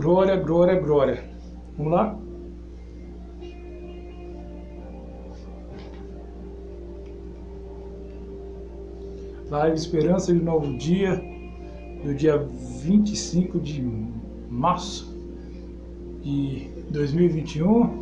Glória, glória, glória. Vamos lá? Live Esperança de Novo Dia, do dia 25 de março de 2021.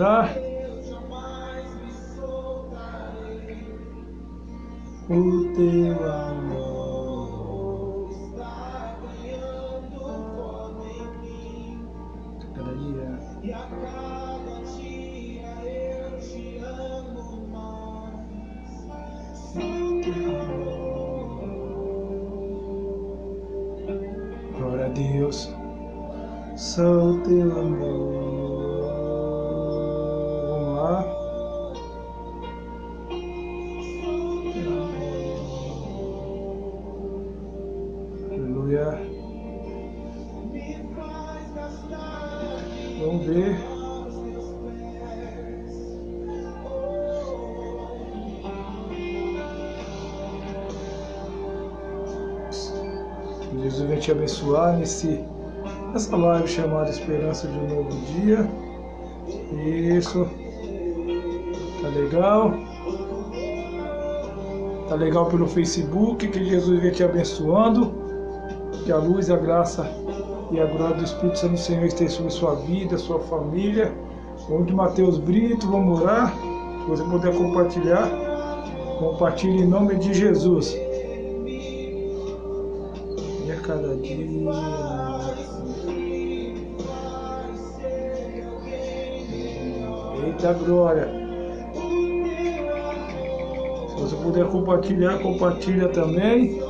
Irmãos entrar. O teu te abençoar nesse, nessa live chamada Esperança de um Novo Dia. Isso. Tá legal? Tá legal pelo Facebook. Que Jesus vem te abençoando. Que a luz, a graça e a glória do Espírito Santo do Senhor esteja sobre sua vida, sua família. Vamos de Mateus Brito, vamos orar. Se você puder compartilhar, compartilhe em nome de Jesus. Eita glória! Se você puder compartilhar, compartilha também.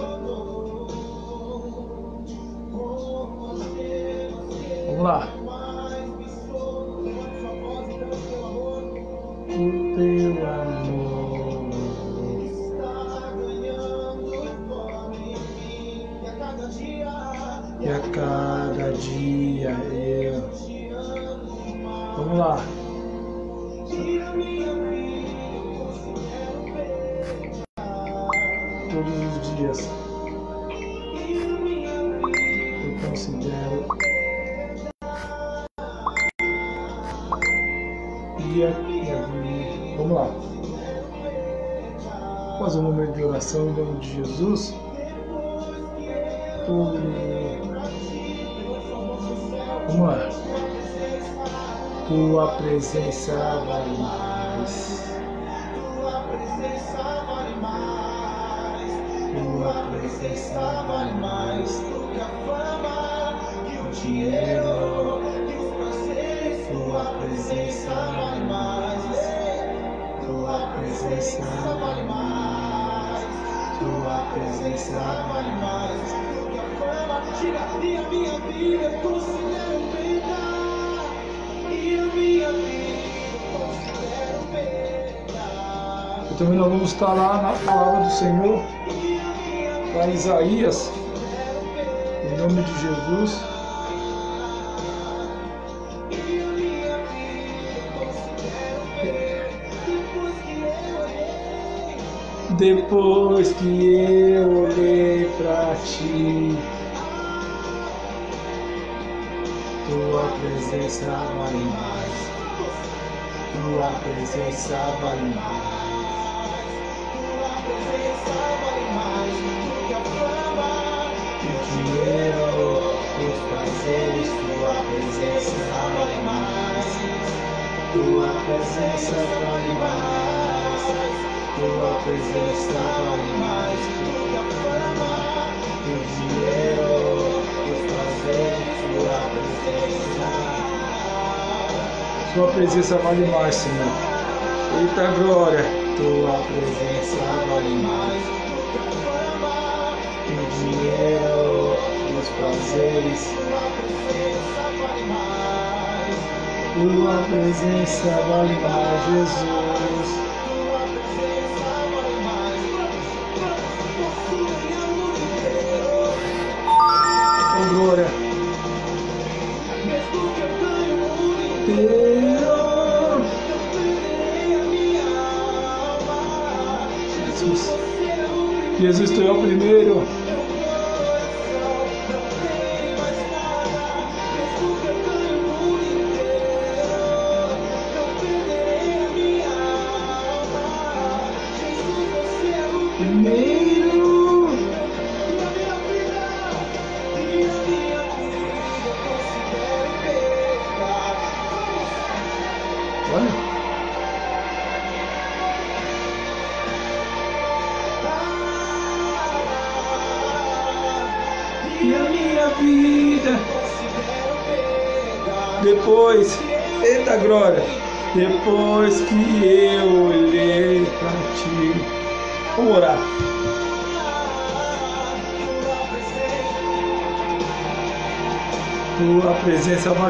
Oração em nome de Jesus. Todo Vamos lá. Tua presença vale mais. Tua presença vale mais. O dinheiro. Tua presença vale mais. Tua presença vale mais. Presença e a minha vida eu considero perda. E a minha vida eu considero perda. Também nós vamos estar lá na palavra do Senhor, lá em Isaías, em nome de Jesus. Depois que eu olhei pra ti, tua presença vale mais, tua presença vale mais. O dinheiro, os prazeres, tua presença vale mais, tua presença vale mais, tua presença vale mais. O dinheiro, os prazeres, tua presença. Sua presença vale mais, Senhor. Eita glória, tua presença vale mais. O dinheiro, os prazeres, tua presença vale mais, Jesus. Jesus, tu é o primeiro.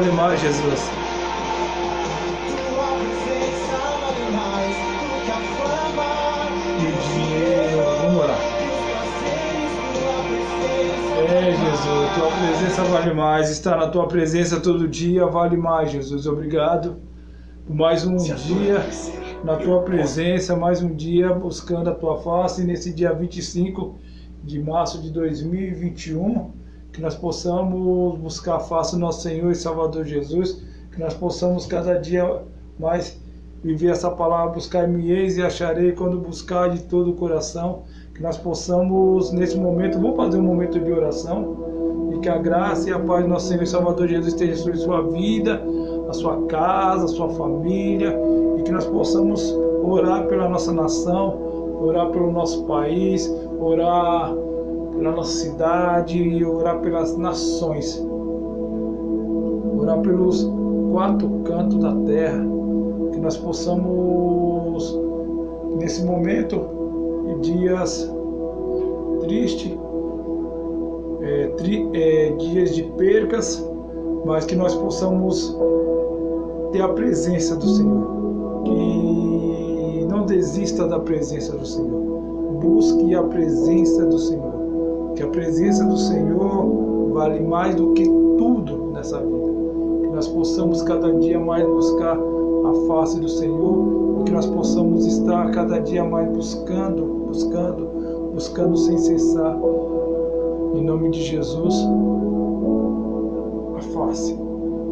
Vale mais, Jesus. E vamos orar. É, Jesus, tua presença vale mais. Estar na tua presença todo dia vale mais, Jesus. Obrigado por mais um dia na tua presença, mais um dia buscando a tua face. Nesse dia 25 de março de 2021, que nós possamos buscar a face do nosso Senhor e Salvador Jesus, que nós possamos cada dia mais viver essa palavra, buscar-me eis e acharei quando buscar de todo o coração, que nós possamos nesse momento, vamos fazer um momento de oração, e que a graça e a paz do nosso Senhor e Salvador Jesus esteja sobre sua vida, a sua casa, a sua família, e que nós possamos orar pela nossa nação, orar pelo nosso país, orar pela nossa cidade e orar pelas nações. Orar pelos quatro cantos da terra, que nós possamos nesse momento e dias tristes, é, tri, é, dias de percas, mas que nós possamos ter a presença do Senhor. Que não desista da presença do Senhor. Busque a presença do Senhor. Que a presença do Senhor vale mais do que tudo nessa vida. Que nós possamos cada dia mais buscar a face do Senhor. Que nós possamos estar cada dia mais buscando, buscando, buscando sem cessar. Em nome de Jesus, a face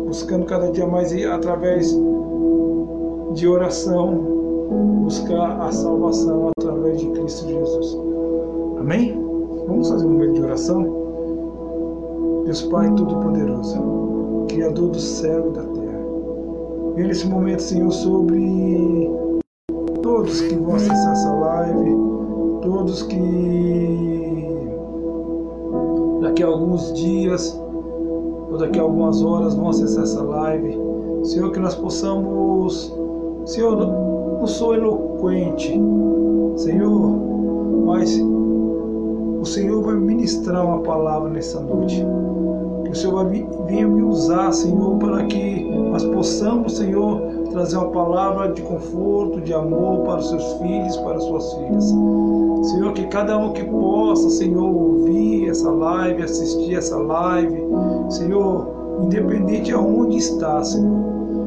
buscando cada dia mais ir através de oração, buscar a salvação através de Cristo Jesus. Amém? Vamos fazer um momento de oração? Deus Pai Todo-Poderoso, Criador do céu e da terra. Vem nesse momento, Senhor, sobre todos que vão acessar essa live, todos que daqui a alguns dias ou daqui a algumas horas vão acessar essa live. Senhor, que nós possamos, Senhor, não sou eloquente, Senhor, mas o Senhor vai ministrar uma palavra nessa noite. Que o Senhor vai vir me usar, Senhor, para que nós possamos, Senhor, trazer uma palavra de conforto, de amor para os seus filhos, para as suas filhas. Senhor, que cada um que possa, Senhor, ouvir essa live, assistir essa live, Senhor, independente de aonde está, Senhor.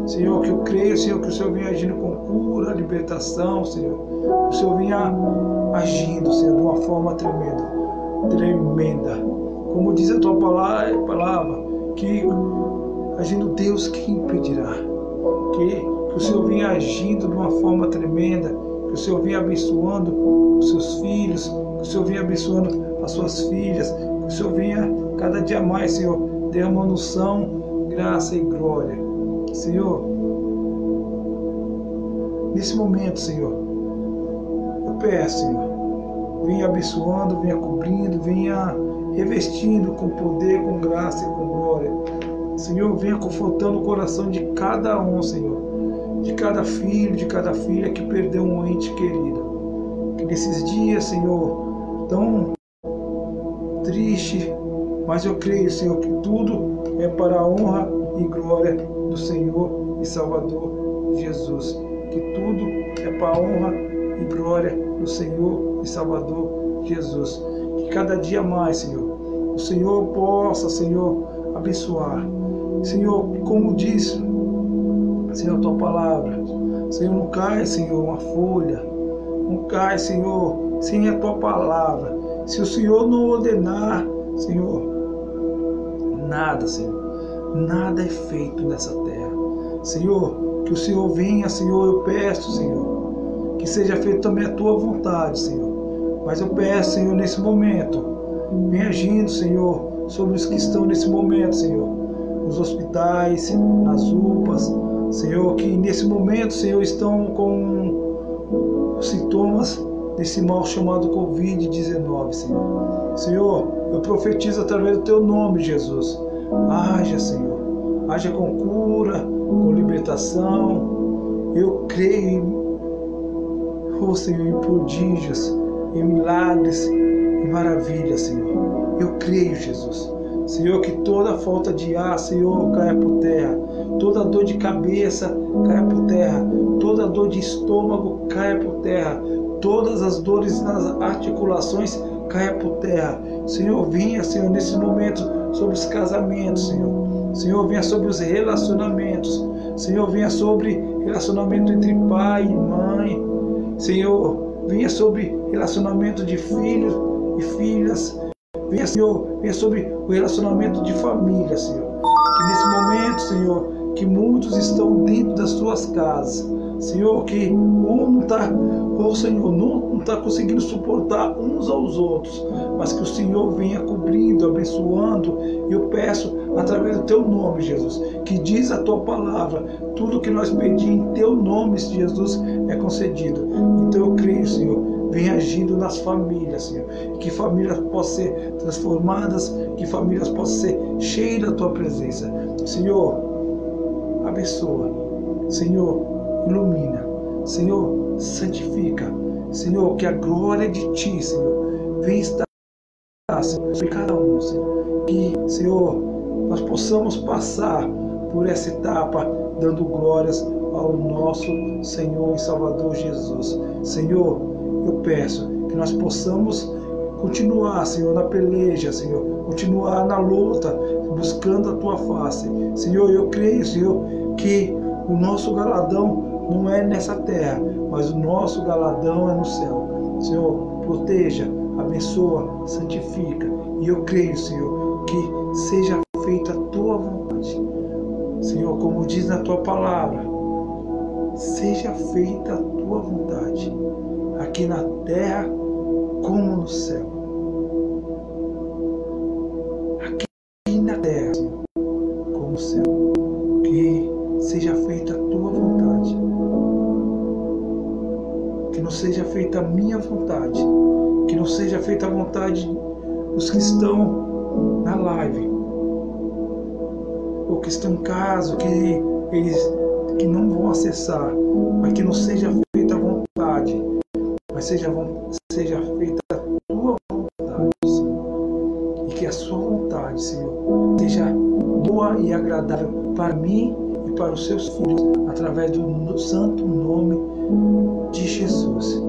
Senhor, que eu creio, Senhor, que o Senhor venha agindo com cura, libertação, Senhor. Que o Senhor venha agindo, Senhor, de uma forma tremenda, tremenda. Como diz a tua palavra, que agindo Deus, quem impedirá? Que, que o Senhor venha agindo de uma forma tremenda, que o Senhor venha abençoando os seus filhos, que o Senhor venha abençoando as suas filhas, que o Senhor venha cada dia mais, Senhor, derramando unção, graça e glória. Senhor, nesse momento, Senhor, eu peço, Senhor, venha abençoando, venha cobrindo, venha revestindo com poder, com graça e com glória. Senhor, venha confortando o coração de cada um, Senhor, de cada filho, de cada filha que perdeu um ente querido. Que nesses dias, Senhor, tão triste, mas eu creio, Senhor, que tudo é para a honra e glória do Senhor e Salvador Jesus. Que tudo é para a honra e glória do Senhor e Salvador Jesus. Que cada dia mais, Senhor, o Senhor possa, Senhor, abençoar. Senhor, como diz, Senhor, tua palavra. Senhor, não cai, Senhor, uma folha. Não cai, Senhor, sem a tua palavra. Se o Senhor não ordenar, Senhor, nada, Senhor, nada é feito nessa terra. Senhor, que o Senhor venha, Senhor, eu peço, Senhor, que seja feita também a tua vontade, Senhor. Mas eu peço, Senhor, nesse momento, vem agindo, Senhor, sobre os que estão nesse momento, Senhor, nos hospitais, nas UPAs, Senhor, que nesse momento, Senhor, estão com sintomas desse mal chamado Covid-19, Senhor. Senhor, eu profetizo através do teu nome, Jesus. Haja, Senhor. Haja com cura, com libertação. Eu creio, oh Senhor, em prodígios, em milagres, em maravilhas, Senhor. Eu creio, Jesus. Senhor, que toda falta de ar, Senhor, caia por terra. Toda dor de cabeça caia por terra. Toda dor de estômago caia por terra. Todas as dores nas articulações caia por terra. Senhor, venha, Senhor, nesse momento sobre os casamentos, Senhor. Senhor, venha sobre os relacionamentos. Senhor, venha sobre relacionamento entre pai e mãe. Senhor, venha sobre relacionamento de filhos e filhas. Venha, Senhor, venha sobre o relacionamento de família, Senhor. Que nesse momento, Senhor, que muitos estão dentro das suas casas. Senhor, que um não está, oh Senhor, não está conseguindo suportar uns aos outros, mas que o Senhor venha cobrindo, abençoando. Eu peço através do teu nome, Jesus, que diz a tua palavra, tudo que nós pedimos em teu nome, Jesus, é concedido. Então eu creio, Senhor, vem agindo nas famílias, Senhor. Que famílias possam ser transformadas, que famílias possam ser cheias da tua presença. Senhor, abençoa. Senhor, ilumina. Senhor, santifica. Senhor, que a glória de Ti, Senhor, venha estar sobre cada um, Senhor. Que, Senhor, nós possamos passar por essa etapa dando glórias ao nosso Senhor e Salvador Jesus. Senhor, eu peço que nós possamos continuar, Senhor, na peleja, Senhor, continuar na luta, buscando a tua face. Senhor, eu creio, Senhor, que o nosso galadão não é nessa terra, mas o nosso galadão é no céu. Senhor, proteja, abençoa, santifica. E eu creio, Senhor, que seja feita a tua vontade. Senhor, como diz na tua palavra, seja feita a tua vontade, aqui na terra como no céu. Aqui na terra, como no céu. Que seja feita a tua vontade. Que não seja feita a minha vontade. Que não seja feita a vontade dos que estão na live. Ou que estão em casa, que eles que não vão acessar. Mas que não seja. Mas seja, seja feita a tua vontade, Senhor. E que a sua vontade, Senhor, seja boa e agradável para mim e para os seus filhos, através do santo nome de Jesus.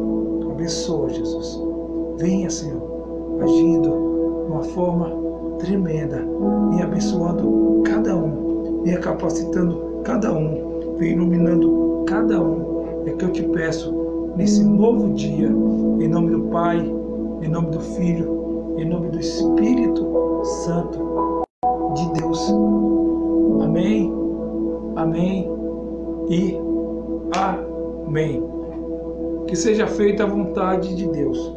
Abençoa, Jesus. Venha, Senhor, agindo de uma forma tremenda, e abençoando cada um, venha capacitando cada um, venha iluminando cada um. É que eu te peço nesse novo dia, em nome do Pai, em nome do Filho, em nome do Espírito Santo de Deus. Amém, amém e amém. Que seja feita a vontade de Deus,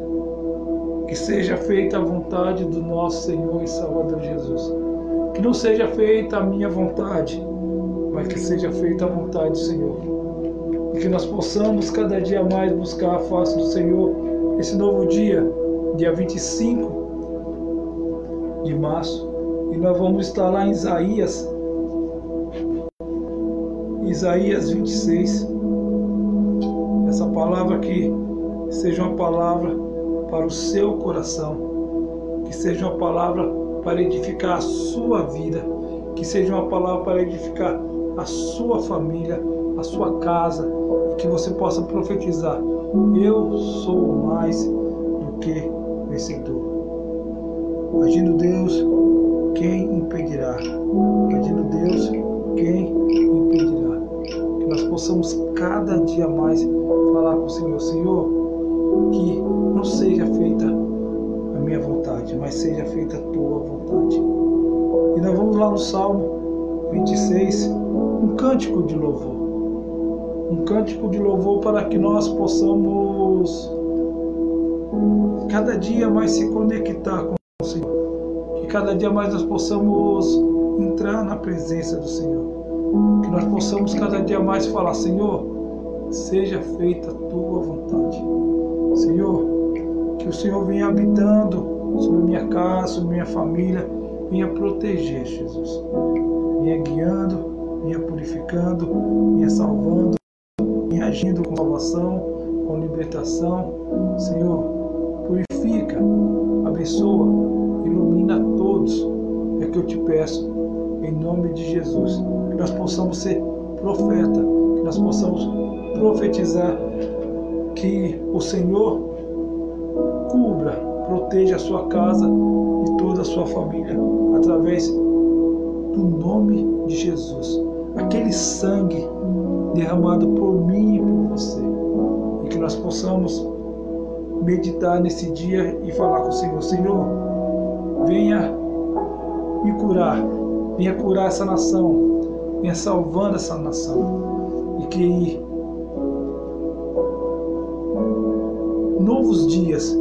que seja feita a vontade do nosso Senhor e Salvador Jesus. Que não seja feita a minha vontade, mas que seja feita a vontade do Senhor. Que nós possamos cada dia mais buscar a face do Senhor. Esse novo dia, dia 25 de março, e nós vamos estar lá em Isaías, Isaías 26. Essa palavra aqui seja uma palavra para o seu coração, que seja uma palavra para edificar a sua vida, que seja uma palavra para edificar a sua família, a sua casa, e que você possa profetizar: Eu sou mais do que vencedor. Agindo Deus, quem impedirá? Agindo Deus, quem impedirá? Que nós possamos cada dia mais falar com o Senhor: Senhor, que não seja feita a minha vontade, mas seja feita a tua vontade. E nós vamos lá no Salmo 26, um cântico de louvor. Um cântico de louvor para que nós possamos cada dia mais se conectar com o Senhor. Que cada dia mais nós possamos entrar na presença do Senhor. Que nós possamos cada dia mais falar, Senhor, seja feita a tua vontade. Senhor, que o Senhor venha habitando sobre minha casa, sobre minha família, venha proteger, Jesus. Venha guiando, venha purificando, venha salvando, agindo com salvação, com libertação. Senhor, purifica, abençoa, ilumina todos. É que eu te peço, em nome de Jesus. Que nós possamos ser profeta, que nós possamos profetizar que o Senhor cubra, proteja a sua casa e toda a sua família através do nome de Jesus. Aquele sangue derramado por mim e por você. E que nós possamos meditar nesse dia e falar com o Senhor: Senhor, venha me curar, venha curar essa nação, venha salvando essa nação. E que novos dias,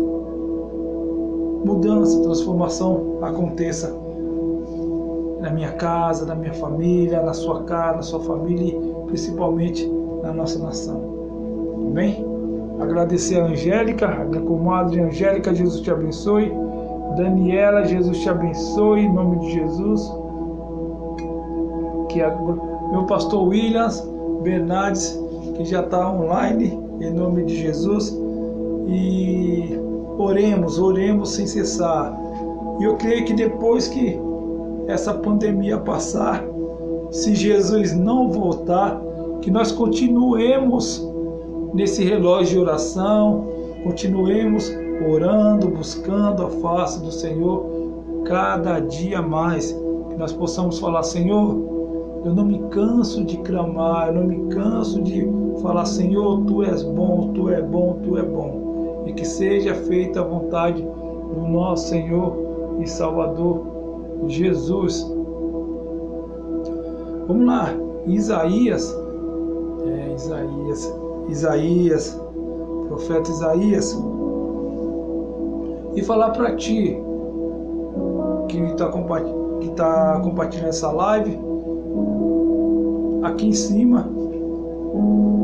mudança, transformação aconteça na minha casa, na minha família, na sua casa, na sua família principalmente na nossa nação. Amém? Agradecer a Angélica, a comadre Angélica, Jesus te abençoe. Daniela, Jesus te abençoe, em nome de Jesus. Que a, meu pastor Williams Bernardes, que já está online, em nome de Jesus. E oremos, oremos sem cessar. E eu creio que depois que essa pandemia passar, se Jesus não voltar, que nós continuemos nesse relógio de oração, continuemos orando, buscando a face do Senhor cada dia mais, que nós possamos falar, Senhor, eu não me canso de clamar, eu não me canso de falar, Senhor, tu és bom, tu é bom, tu é bom. E que seja feita a vontade do nosso Senhor e Salvador Jesus. Vamos lá, Isaías, é, Isaías, Isaías, profeta Isaías, e falar para ti que está que tá compartilhando essa live, aqui em cima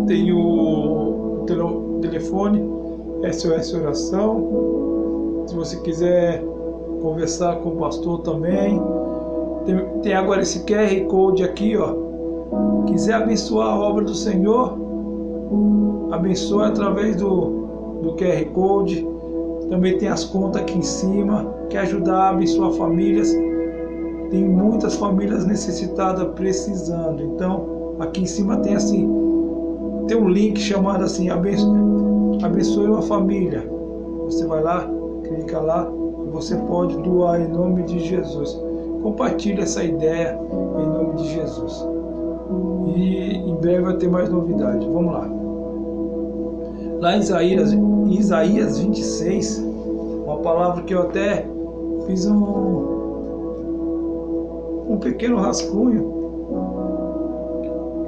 tem o telefone. SOS Oração. Se você quiser conversar com o pastor também, tem, tem agora esse QR Code aqui, ó. Quiser abençoar a obra do Senhor, abençoe através do, do QR Code. Também tem as contas aqui em cima. Quer ajudar a abençoar famílias? Tem muitas famílias necessitadas precisando. Então, aqui em cima tem assim, tem um link chamado assim, abençoe, abençoe uma família. Você vai lá, clica lá e você pode doar em nome de Jesus. Compartilhe essa ideia em nome de Jesus. E em breve vai ter mais novidade. Vamos lá. Lá em Isaías, Isaías 26, uma palavra que eu até fiz um, um pequeno rascunho.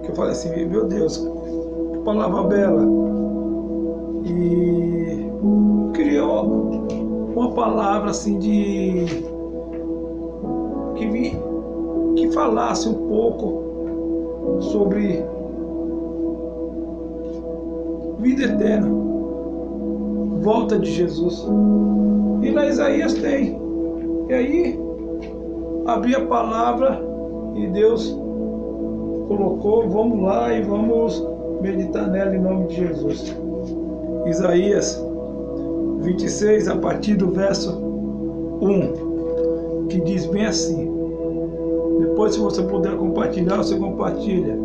Que eu falei assim, meu Deus, que palavra bela. E criou uma palavra assim de que, vi, que falasse um pouco sobre vida eterna, volta de Jesus. E na Isaías tem. E aí, abri a palavra e Deus colocou, vamos lá e vamos meditar nela em nome de Jesus. Isaías 26, a partir do verso 1, que diz bem assim: depois, se você puder compartilhar, você compartilha.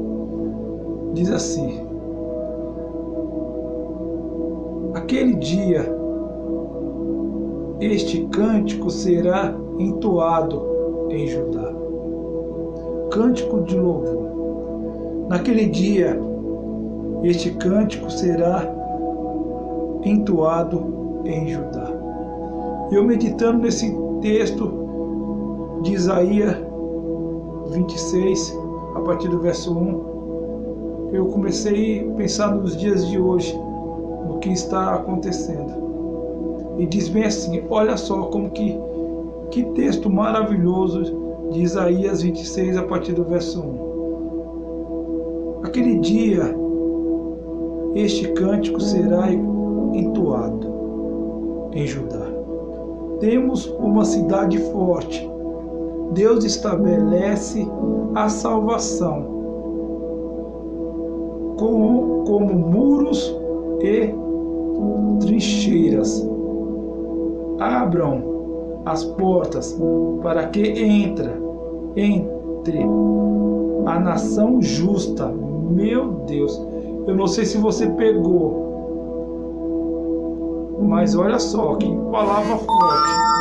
Diz assim: Aquele dia, este cântico será entoado em Judá. Cântico de louvor. Naquele dia, este cântico será entoado em Judá. Eu meditando nesse texto de Isaías 26, a partir do verso 1, eu comecei a pensar nos dias de hoje, no que está acontecendo. E diz bem assim: olha só como que, que texto maravilhoso de Isaías 26, a partir do verso 1. Aquele dia, este cântico será entoado em Judá. Temos uma cidade forte. Deus estabelece a salvação como, como muros e trincheiras. Abram as portas para que entra, entre a nação justa. Meu Deus, eu não sei se você pegou mas olha só que palavra forte.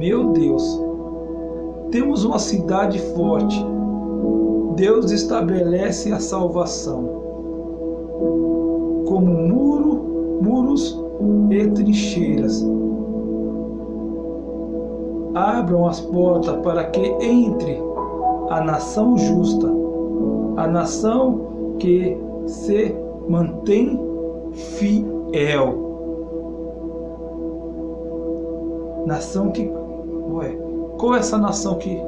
Meu Deus, temos uma cidade forte. Deus estabelece a salvação como muro, muros e trincheiras. Abram as portas para que entre a nação justa, a nação que se mantém fiel. Nação que. Ué, qual é essa nação que,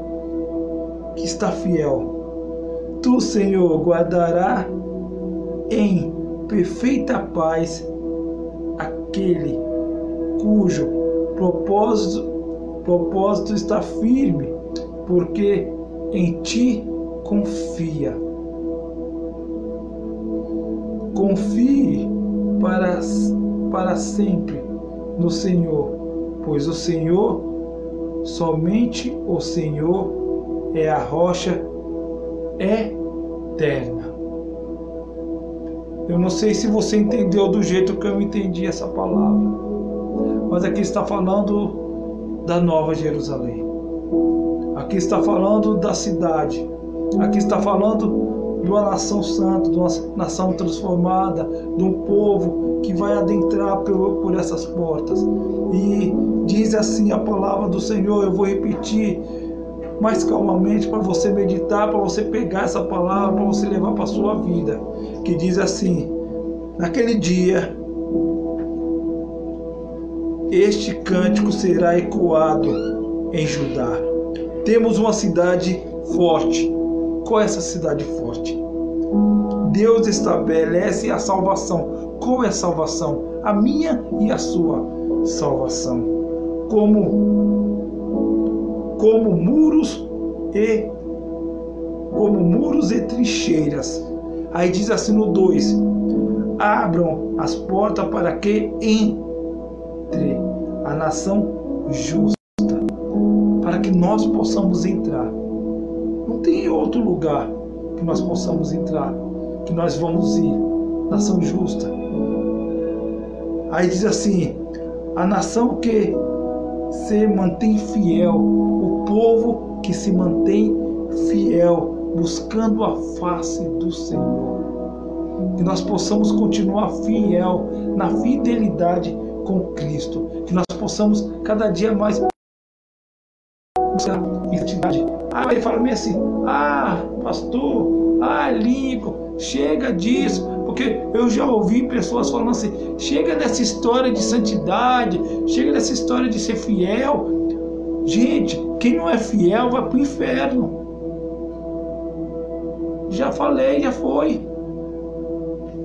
que está fiel? Tu, Senhor, guardará em perfeita paz aquele cujo propósito, propósito está firme, porque em ti confia. Confie para, para sempre no Senhor, pois o Senhor, somente o Senhor, é a rocha eterna. Eu não sei se você entendeu do jeito que eu entendi essa palavra, mas aqui está falando da Nova Jerusalém. Aqui está falando da cidade. Aqui está falando de uma nação santa, de uma nação transformada, de um povo que vai adentrar por, essas portas. E diz assim a palavra do Senhor, eu vou repetir mais calmamente para você meditar, para você pegar essa palavra, para você levar para a sua vida. Que diz assim: Naquele dia, este cântico será ecoado em Judá. Temos uma cidade forte qual é essa cidade forte? Deus estabelece a salvação. Qual é a salvação? A minha e a sua salvação. Como como muros e como muros e trincheiras. Aí diz assim no 2: Abram as portas para que entre a nação justa, para que nós possamos entrar não tem outro lugar que nós possamos entrar, que nós vamos ir. Nação justa. Aí diz assim: a nação que se mantém fiel, o povo que se mantém fiel, buscando a face do Senhor. Que nós possamos continuar fiel na fidelidade com Cristo. Que nós possamos cada dia mais identidade. Ah, ele fala assim, ah, pastor, ah, Lincoln, chega disso, porque eu já ouvi pessoas falando assim, chega dessa história de santidade, chega dessa história de ser fiel. Gente, quem não é fiel vai para o inferno. Já falei, já foi.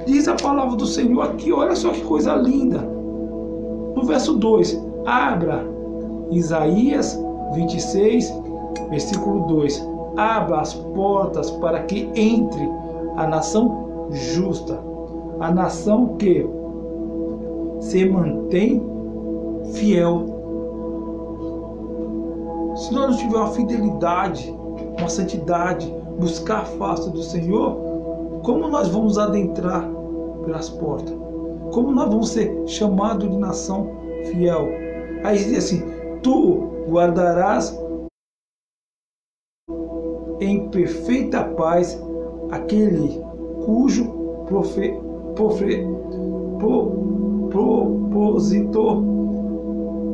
Diz a palavra do Senhor aqui, olha só que coisa linda. No verso 2, abra Isaías 26, versículo 2: Abra as portas para que entre a nação justa, a nação que se mantém fiel. Se nós não tivermos uma fidelidade, uma santidade, buscar a face do Senhor, como nós vamos adentrar pelas portas? Como nós vamos ser chamados de nação fiel? Aí diz assim: Tu guardarás em perfeita paz aquele cujo profe, profe, pro, propósito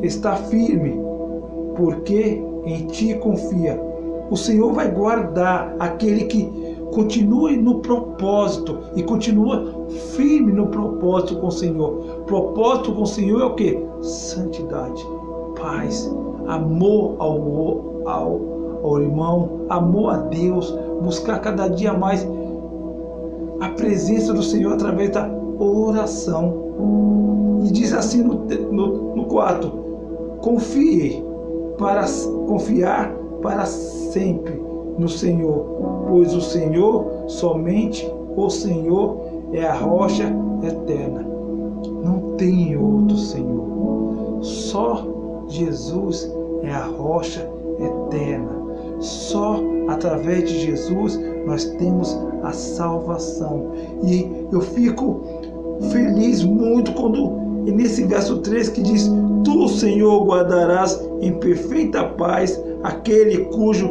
está firme, porque em ti confia. O Senhor vai guardar aquele que continue no propósito e continua firme no propósito com o Senhor. Propósito com o Senhor é o que? Santidade, paz, amor ao, ao, ao irmão, amor a Deus, buscar cada dia mais a presença do Senhor através da oração. E diz assim no, no, no quarto: confie para confiar para sempre no Senhor, pois o Senhor, somente o Senhor, é a rocha eterna. Não tem outro Senhor. Só Jesus é a rocha eterna. Só através de Jesus nós temos a salvação. E eu fico feliz muito quando nesse verso 3 que diz: Tu, Senhor, guardarás em perfeita paz aquele cujo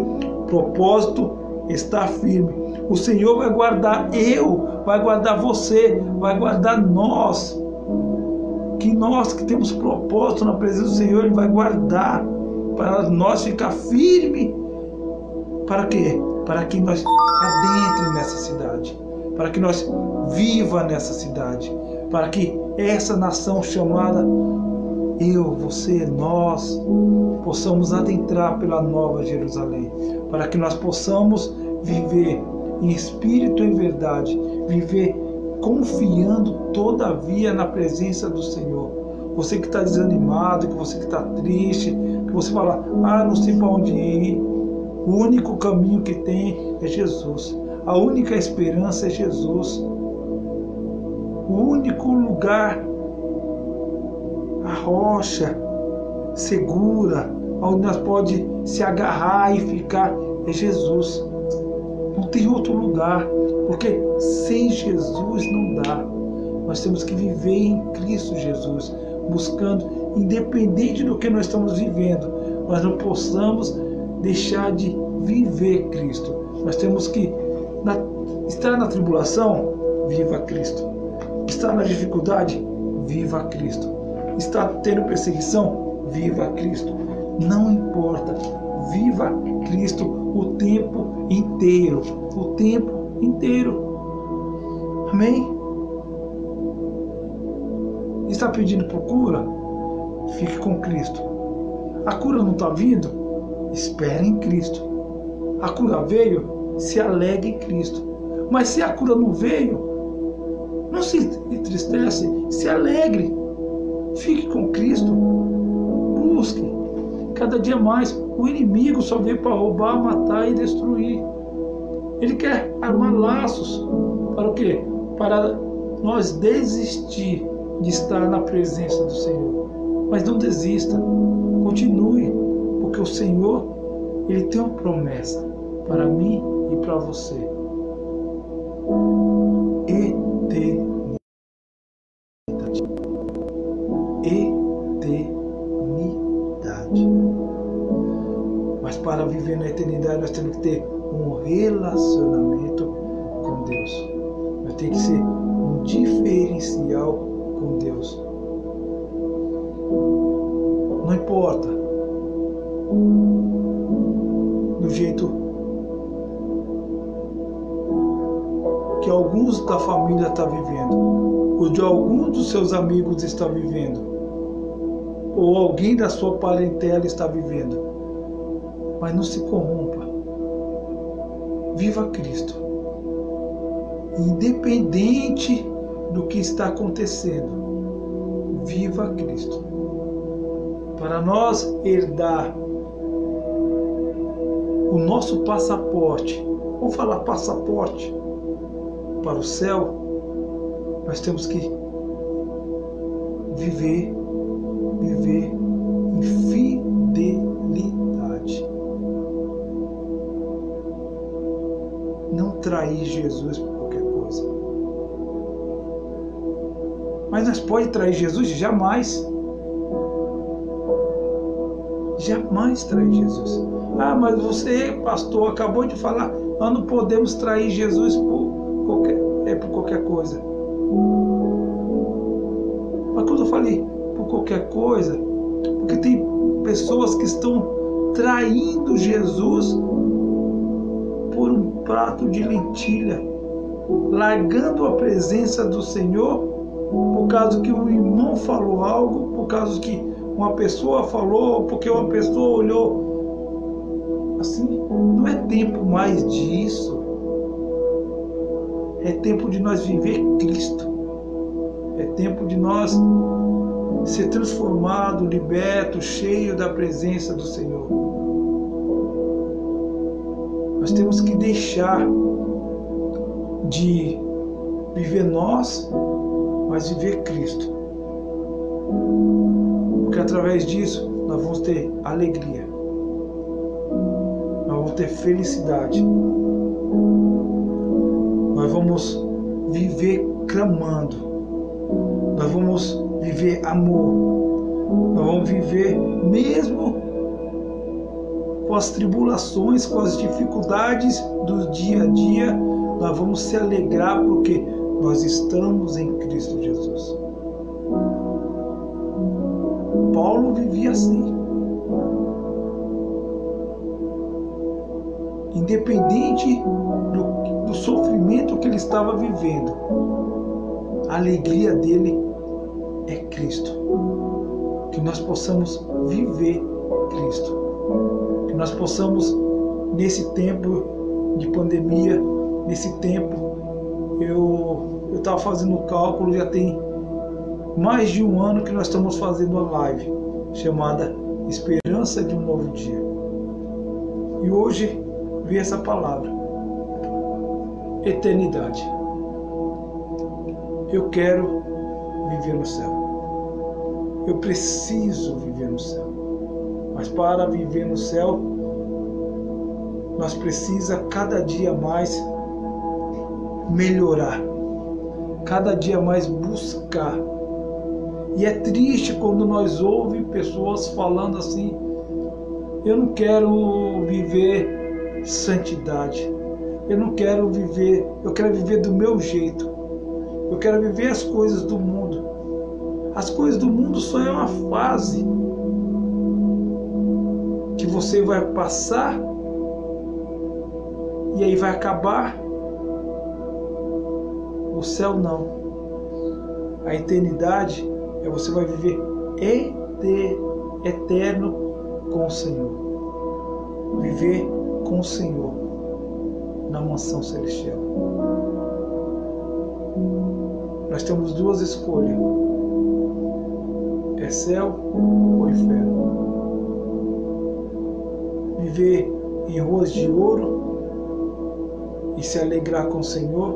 propósito está firme. O Senhor vai guardar eu, vai guardar você, vai guardar nós. Que nós que temos propósito na presença do Senhor, Ele vai guardar para nós ficar firme. Para quê? Para que nós adentre nessa cidade, para que nós viva nessa cidade, para que essa nação chamada eu, você, nós possamos adentrar pela nova Jerusalém, para que nós possamos viver em espírito e verdade, viver confiando todavia na presença do Senhor. Você que está desanimado, que você que está triste, que você fala, ah, não sei para onde ir. O único caminho que tem é Jesus. A única esperança é Jesus. O único lugar a rocha segura, onde nós pode se agarrar e ficar é Jesus. Não tem outro lugar, porque sem Jesus não dá. Nós temos que viver em Cristo Jesus, buscando, independente do que nós estamos vivendo, nós não possamos deixar de viver Cristo. Nós temos que na, estar na tribulação, viva Cristo. Estar na dificuldade, viva Cristo está tendo perseguição, viva Cristo. Não importa, viva Cristo o tempo inteiro, o tempo inteiro. Amém? Está pedindo por cura? Fique com Cristo. A cura não está vindo? Espere em Cristo. A cura veio? Se alegre em Cristo. Mas se a cura não veio, não se entristece, se alegre. Fique com Cristo. Busque cada dia mais. O inimigo só veio para roubar, matar e destruir. Ele quer armar laços para o quê? Para nós desistir de estar na presença do Senhor. Mas não desista. Continue, porque o Senhor ele tem uma promessa para mim e para você. Eternidade. para viver na eternidade, nós temos que ter um relacionamento com Deus. Nós temos que ser um diferencial com Deus. Não importa do jeito que alguns da família estão tá vivendo, ou de alguns dos seus amigos está vivendo, ou alguém da sua parentela está vivendo mas não se corrompa. Viva Cristo. Independente do que está acontecendo, viva Cristo. Para nós herdar o nosso passaporte, vamos falar passaporte para o céu, nós temos que viver, viver trair Jesus por qualquer coisa. Mas nós pode trair Jesus? Jamais. Jamais trair Jesus. Ah, mas você, pastor, acabou de falar, nós não podemos trair Jesus por qualquer, é, por qualquer coisa. Mas quando fale por qualquer coisa, porque tem pessoas que estão traindo Jesus prato de lentilha, largando a presença do Senhor por causa que o irmão falou algo, por causa que uma pessoa falou, porque uma pessoa olhou. Assim, não é tempo mais disso. É tempo de nós viver Cristo. É tempo de nós ser transformado, liberto, cheio da presença do Senhor. Nós temos que deixar de viver nós, mas viver Cristo. Porque através disso nós vamos ter alegria, nós vamos ter felicidade, nós vamos viver clamando, nós vamos viver amor, nós vamos viver mesmo com as tribulações, com as dificuldades do dia a dia, nós vamos se alegrar porque nós estamos em Cristo Jesus. Paulo vivia assim. Independente do, do sofrimento que ele estava vivendo, a alegria dele é Cristo. Que nós possamos viver Cristo. Que nós possamos, nesse tempo de pandemia, nesse tempo, eu estava fazendo o cálculo, já tem mais de um ano que nós estamos fazendo a live chamada Esperança de um Novo Dia. E hoje vi essa palavra, eternidade. Eu quero viver no céu. Eu preciso viver no céu. Mas para viver no céu, nós precisa cada dia mais melhorar, cada dia mais buscar. E é triste quando nós ouvimos pessoas falando assim: eu não quero viver santidade, eu não quero viver, eu quero viver do meu jeito, eu quero viver as coisas do mundo. As coisas do mundo só é uma fase você vai passar e aí vai acabar. O céu não. A eternidade é você vai viver eterno com o Senhor. Viver com o Senhor na mansão celestial. Nós temos duas escolhas é céu ou inferno. Viver em ruas de ouro e se alegrar com o Senhor,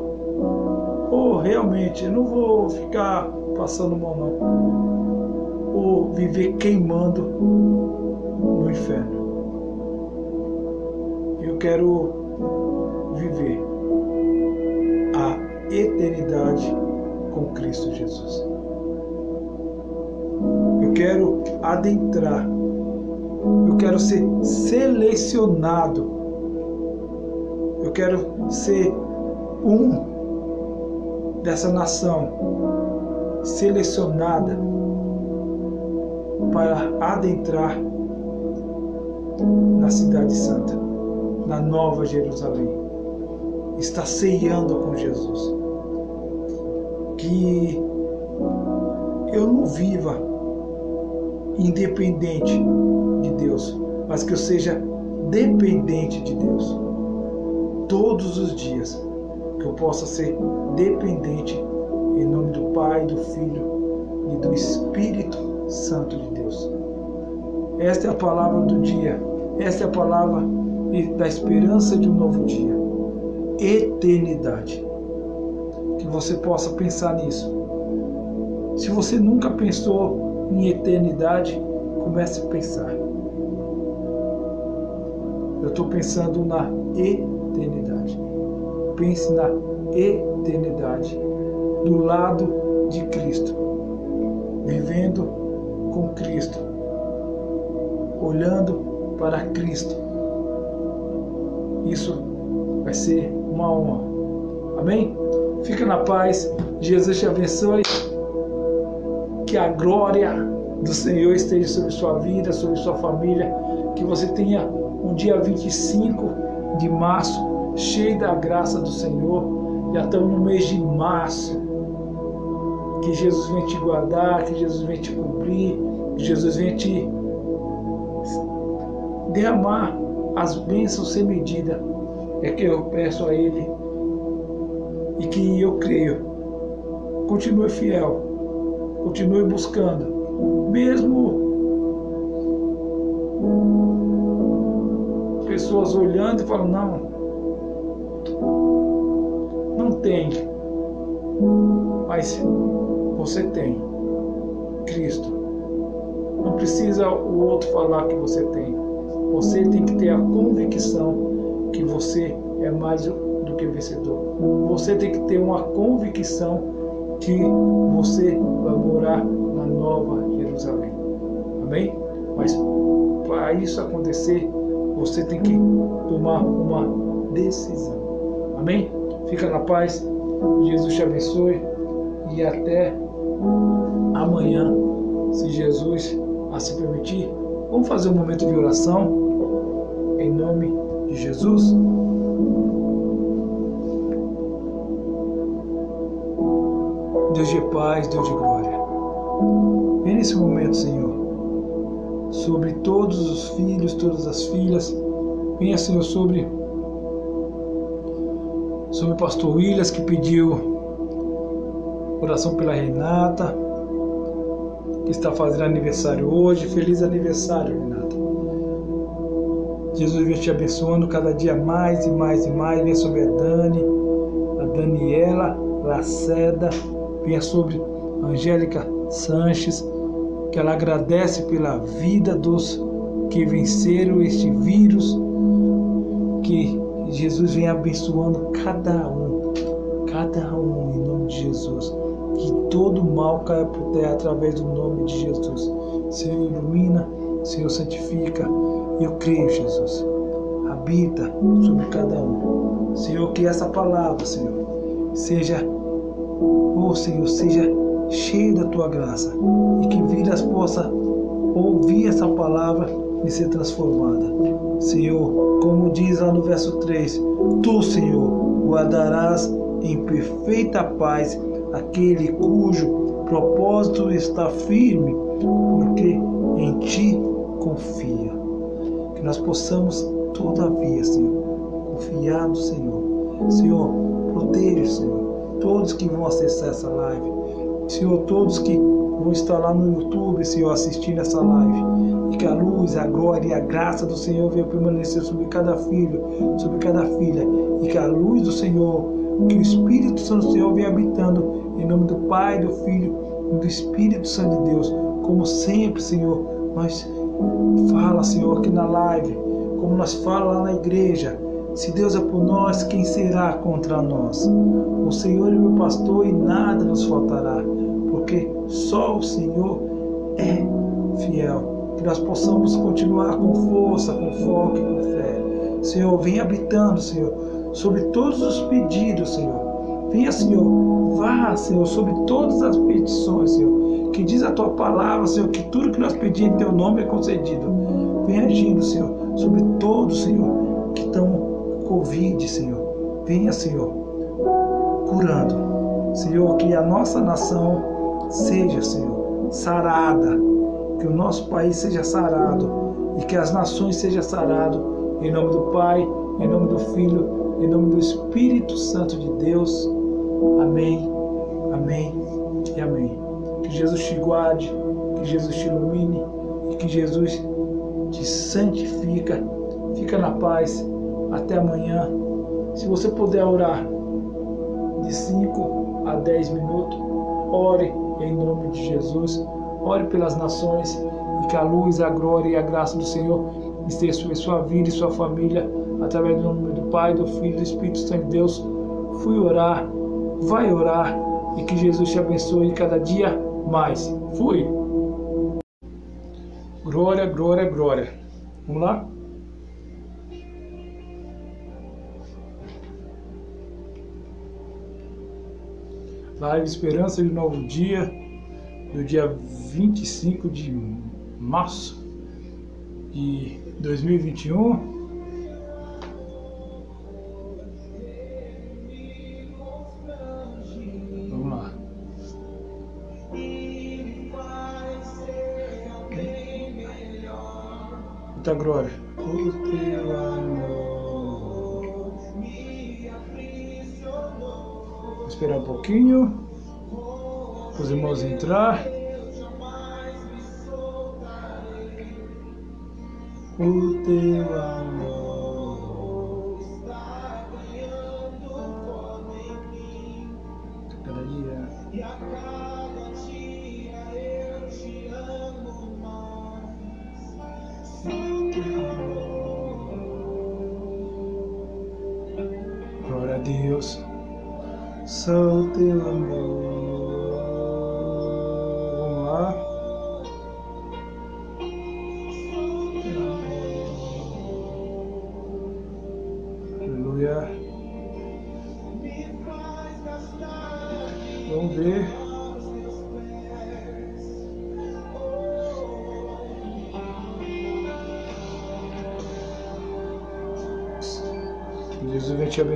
ou realmente eu não vou ficar passando mão não, ou viver queimando no inferno. Eu quero viver a eternidade com Cristo Jesus. Quero adentrar, eu quero ser selecionado, eu quero ser um dessa nação selecionada para adentrar na Cidade Santa, na Nova Jerusalém. Está ceiando com Jesus. Que eu não viva independente de Deus, mas que eu seja dependente de Deus. Todos os dias, que eu possa ser dependente em nome do Pai, do Filho e do Espírito Santo de Deus. Esta é a palavra do dia, esta é a palavra da esperança de um novo dia. Eternidade. Que você possa pensar nisso. Se você nunca pensou em eternidade, comece a pensar. Eu estou pensando na eternidade. Pense na eternidade, do lado de Cristo, vivendo com Cristo, olhando para Cristo. Isso vai ser uma honra. Amém? Fica na paz. Jesus te abençoe. que a glória do Senhor esteja sobre sua vida, sobre sua família, que você tenha um dia 25 de março cheio da graça do Senhor. Já estamos no mês de março. Que Jesus venha te guardar, que Jesus venha te cobrir, que Jesus venha te derramar as bênçãos sem medida. É que eu peço a Ele e que eu creio. Continue fiel, continue buscando, mesmo pessoas olhando e falando, não, não tem. Mas você tem Cristo. Não precisa o outro falar que você tem. Você tem que ter a convicção que você é mais do que vencedor. Você tem que ter uma convicção que você vai morar na nova Jerusalém. Amém? Mas para isso acontecer, você tem que tomar uma decisão. Amém? Fica na paz. Jesus te abençoe. E até amanhã, se Jesus assim permitir. Vamos fazer um momento de oração. Em nome de Jesus. Deus de paz, Deus de glória. Vem nesse momento, Senhor, sobre todos os filhos, todas as filhas. Venha, Senhor, sobre sobre o pastor Williams que pediu oração pela Renata, que está fazendo aniversário hoje. Feliz aniversário, Renata. Jesus vem te abençoando cada dia mais e mais e mais. Venha sobre a Dani, a Daniela Laceda, venha sobre a Angélica Sanches, que ela agradece pela vida dos que venceram este vírus, que Jesus vem abençoando cada um, cada um em nome de Jesus. Que todo mal caia por terra através do nome de Jesus. Senhor, ilumina, Senhor, santifica. Eu creio, Jesus. Habita sobre cada um. Senhor, que essa palavra, Senhor, seja, oh Senhor, seja cheia da tua graça e que vidas possa ouvir essa palavra e ser transformada. Senhor, como diz lá no verso 3, Tu, Senhor, guardarás em perfeita paz aquele cujo propósito está firme, porque em Ti confia. Que nós possamos, todavia, Senhor, confiar no Senhor. Senhor, proteja, Senhor, todos que vão acessar essa live. Senhor, todos que vão estar lá no YouTube, Senhor, assistindo essa live. E que a luz, a glória e a graça do Senhor venha permanecer sobre cada filho, sobre cada filha. E que a luz do Senhor, que o Espírito Santo do Senhor venha habitando em nome do Pai, do Filho e do Espírito Santo de Deus. Como sempre, Senhor, nós fala, Senhor, aqui na live, como nós fala lá na igreja. Se Deus é por nós, quem será contra nós? O Senhor é meu pastor e nada nos faltará porque só o Senhor é fiel. Que nós possamos continuar com força, com foco e com fé. Senhor, vem habitando, Senhor, sobre todos os pedidos, Senhor. Venha, Senhor, vá, Senhor, sobre todas as petições, Senhor. Que diz a tua palavra, Senhor, que tudo que nós pedimos em teu nome é concedido. Venha agindo, Senhor, sobre todos, Senhor, que estão Covid, Senhor. Venha, Senhor, curando. Senhor, que a nossa nação seja, Senhor, sarada, que o nosso país seja sarado e que as nações sejam saradas. Em nome do Pai, em nome do Filho, em nome do Espírito Santo de Deus. Amém, amém e amém. Que Jesus te guarde, que Jesus te ilumine e que Jesus te santifica. Fica na paz. Até amanhã. Se você puder orar de 5 a 10 minutos, ore em nome de Jesus. Ore pelas nações e que a luz, a glória e a graça do Senhor esteja sobre sua vida e sua família, através do nome do Pai, do Filho e do Espírito Santo de Deus. Fui orar, vai orar e que Jesus te abençoe cada dia mais. Fui. Glória, glória, glória. Vamos lá? Live Esperança de Novo Dia. do dia 25 de março de 2021. Vamos lá. Muita glória. Irmãos entrar. O teu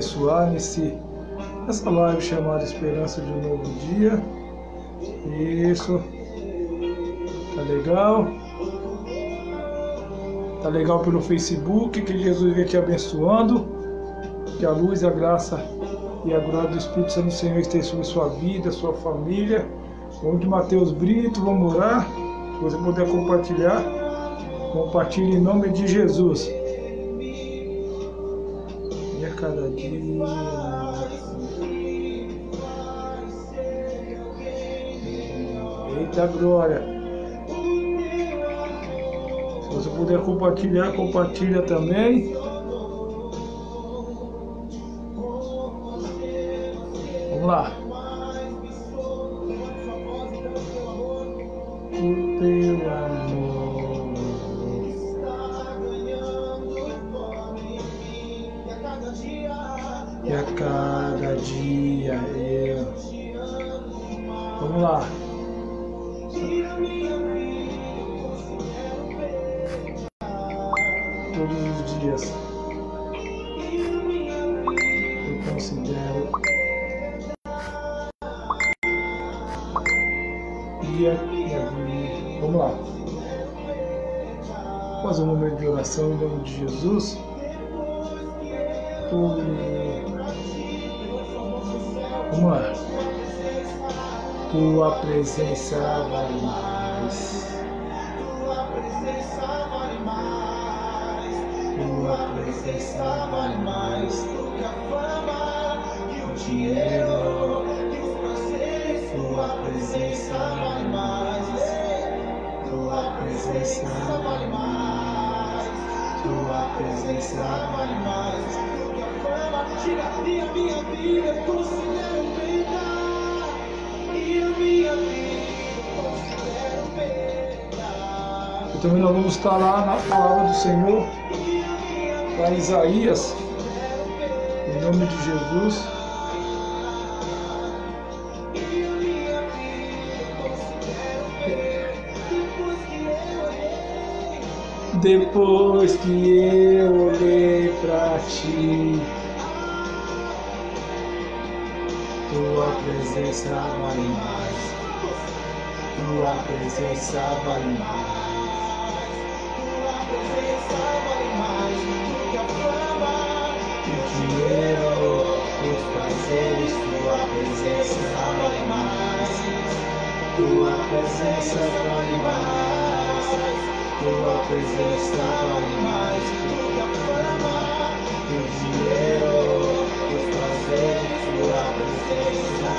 Abençoar nesse, nessa live chamada Esperança de um Novo Dia. Isso. Tá legal? Tá legal pelo Facebook. Que Jesus venha te abençoando. Que a luz, a graça e a glória do Espírito Santo do Senhor esteja sobre sua vida, sua família. Vamos de Mateus Brito, vamos orar. Se você puder compartilhar, compartilhe em nome de Jesus. Eita glória! Se você puder compartilhar, compartilha também. Vamos lá. O teu amor. E a cada dia eu. Vamos lá. Oração em nome de Jesus. Vamos lá. Tua presença vale mais. Tua presença vale mais. O dinheiro. Tua presença vale mais. Tua presença vale mais. Tua presença vale mais. Tira a minha vida, eu considero perda. E a minha vida, eu considero perda. E também nós vamos estar lá na palavra do Senhor, para Isaías, em nome de Jesus. Depois que eu olhei pra ti, tua presença vale mais. Tua presença vale mais. O dinheiro, os prazeres, tua presença vale mais. Tua presença vale mais. Tua presença vale mais. O dinheiro, os prazeres, tua presença.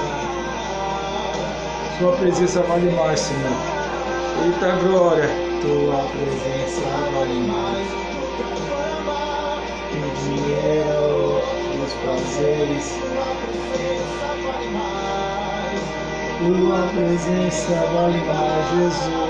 Sua presença vale mais, Senhor. Eita glória, tua presença vale mais. O dinheiro, os prazeres, tua presença vale mais, Jesus.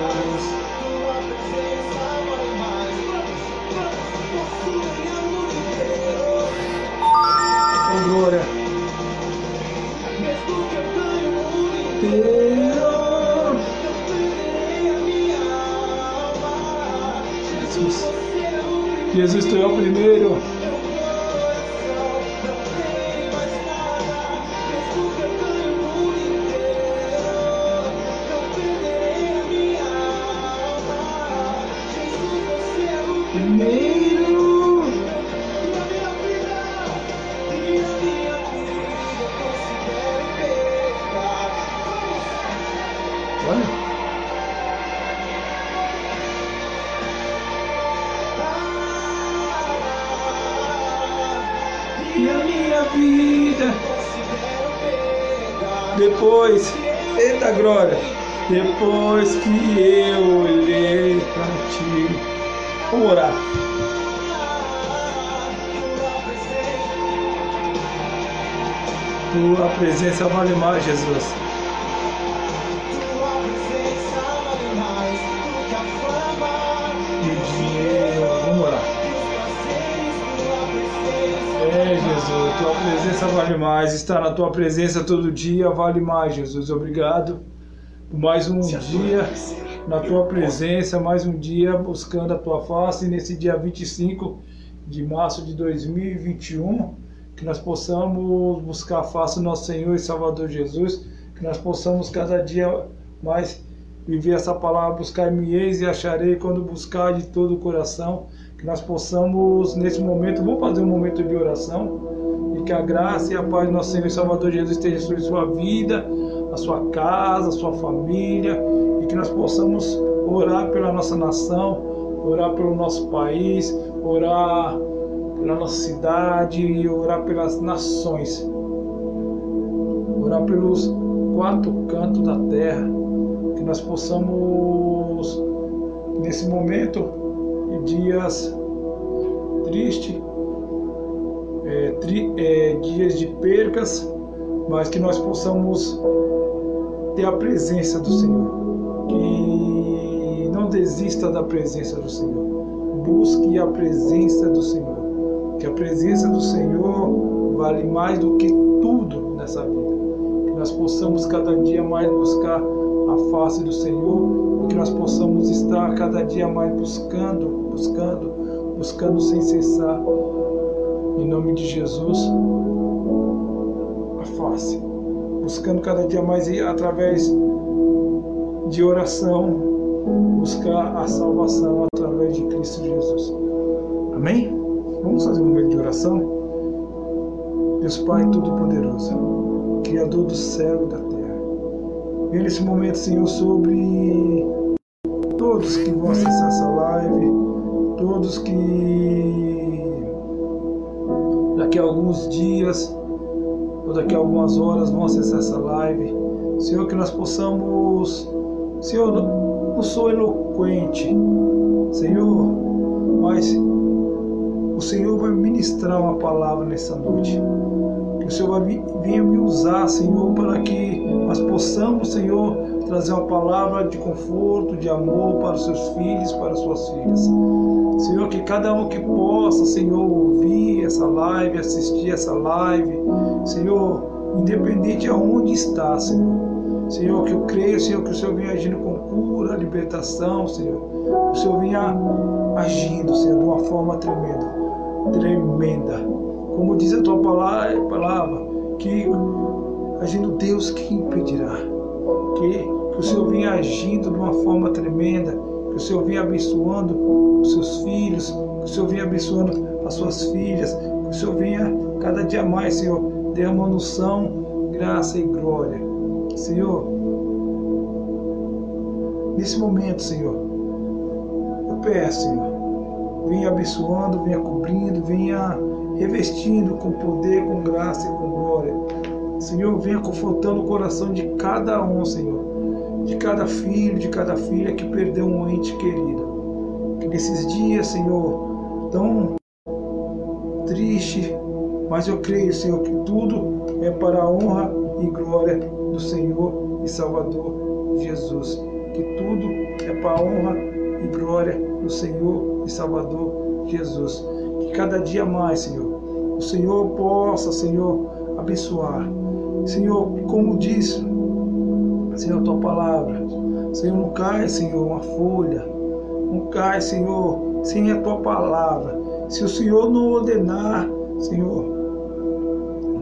Jesus, tu é o primeiro. Jesus. E dinheiro, vamos orar. É, Jesus, tua presença vale mais. Estar na tua presença todo dia vale mais, Jesus. Obrigado por mais um dia na tua presença, mais um dia buscando a tua face. Nesse dia 25 de março de 2021, que nós possamos buscar a face do nosso Senhor e Salvador Jesus, que nós possamos cada dia mais viver essa palavra, buscar-me eis e acharei quando buscar de todo o coração, que nós possamos nesse momento, vamos fazer um momento de oração, e que a graça e a paz do nosso Senhor e Salvador Jesus esteja sobre sua vida, a sua casa, a sua família, e que nós possamos orar pela nossa nação, orar pelo nosso país, orar pela nossa cidade e orar pelas nações. Orar pelos quatro cantos da terra, que nós possamos nesse momento e dias tristes, é, tri, é, dias de percas, mas que nós possamos ter a presença do Senhor. Que não desista da presença do Senhor. Busque a presença do Senhor. Que a presença do Senhor vale mais do que tudo nessa vida. Que nós possamos cada dia mais buscar a face do Senhor. E que nós possamos estar cada dia mais buscando, buscando, buscando sem cessar. Em nome de Jesus, a face buscando cada dia mais ir através de oração, buscar a salvação através de Cristo Jesus. Amém? Vamos fazer um momento de oração? Deus Pai Todo-Poderoso, Criador do céu e da terra. Vem nesse momento, Senhor, sobre todos que vão acessar essa live, todos que daqui a alguns dias ou daqui a algumas horas vão acessar essa live. Senhor, que nós possamos. Senhor, não sou eloquente, Senhor, mas Senhor vai ministrar uma palavra nessa noite. Que o Senhor vai vir me usar, Senhor, para que nós possamos, Senhor, trazer uma palavra de conforto, de amor para os seus filhos, para as suas filhas. Senhor, que cada um que possa, Senhor, ouvir essa live, assistir essa live, Senhor, independente de aonde está, Senhor. Senhor, que eu creio, Senhor, que o Senhor venha agindo com cura, libertação, Senhor. Que o Senhor venha agindo, Senhor, de uma forma tremenda. Tremenda. Como diz a tua palavra, que agindo Deus, quem impedirá? Que, que o Senhor venha agindo de uma forma tremenda. Que o Senhor venha abençoando os seus filhos. Que o Senhor venha abençoando as suas filhas. Que o Senhor venha cada dia mais, Senhor, derramando unção, graça e glória. Senhor, nesse momento, Senhor, eu peço, Senhor, venha abençoando, venha cobrindo, venha revestindo com poder, com graça e com glória. Senhor, venha confortando o coração de cada um, Senhor, de cada filho, de cada filha que perdeu um ente querido. Que nesses dias, Senhor, tão triste, mas eu creio, Senhor, que tudo é para a honra e glória do Senhor e Salvador Jesus. Que tudo é para a honra e glória do Senhor e Salvador Jesus. Que cada dia mais, Senhor, o Senhor possa, Senhor, abençoar. Senhor, como diz, Senhor, tua palavra. Senhor, não cai, Senhor, uma folha. Não cai, Senhor, sem a tua palavra. Se o Senhor não ordenar, Senhor,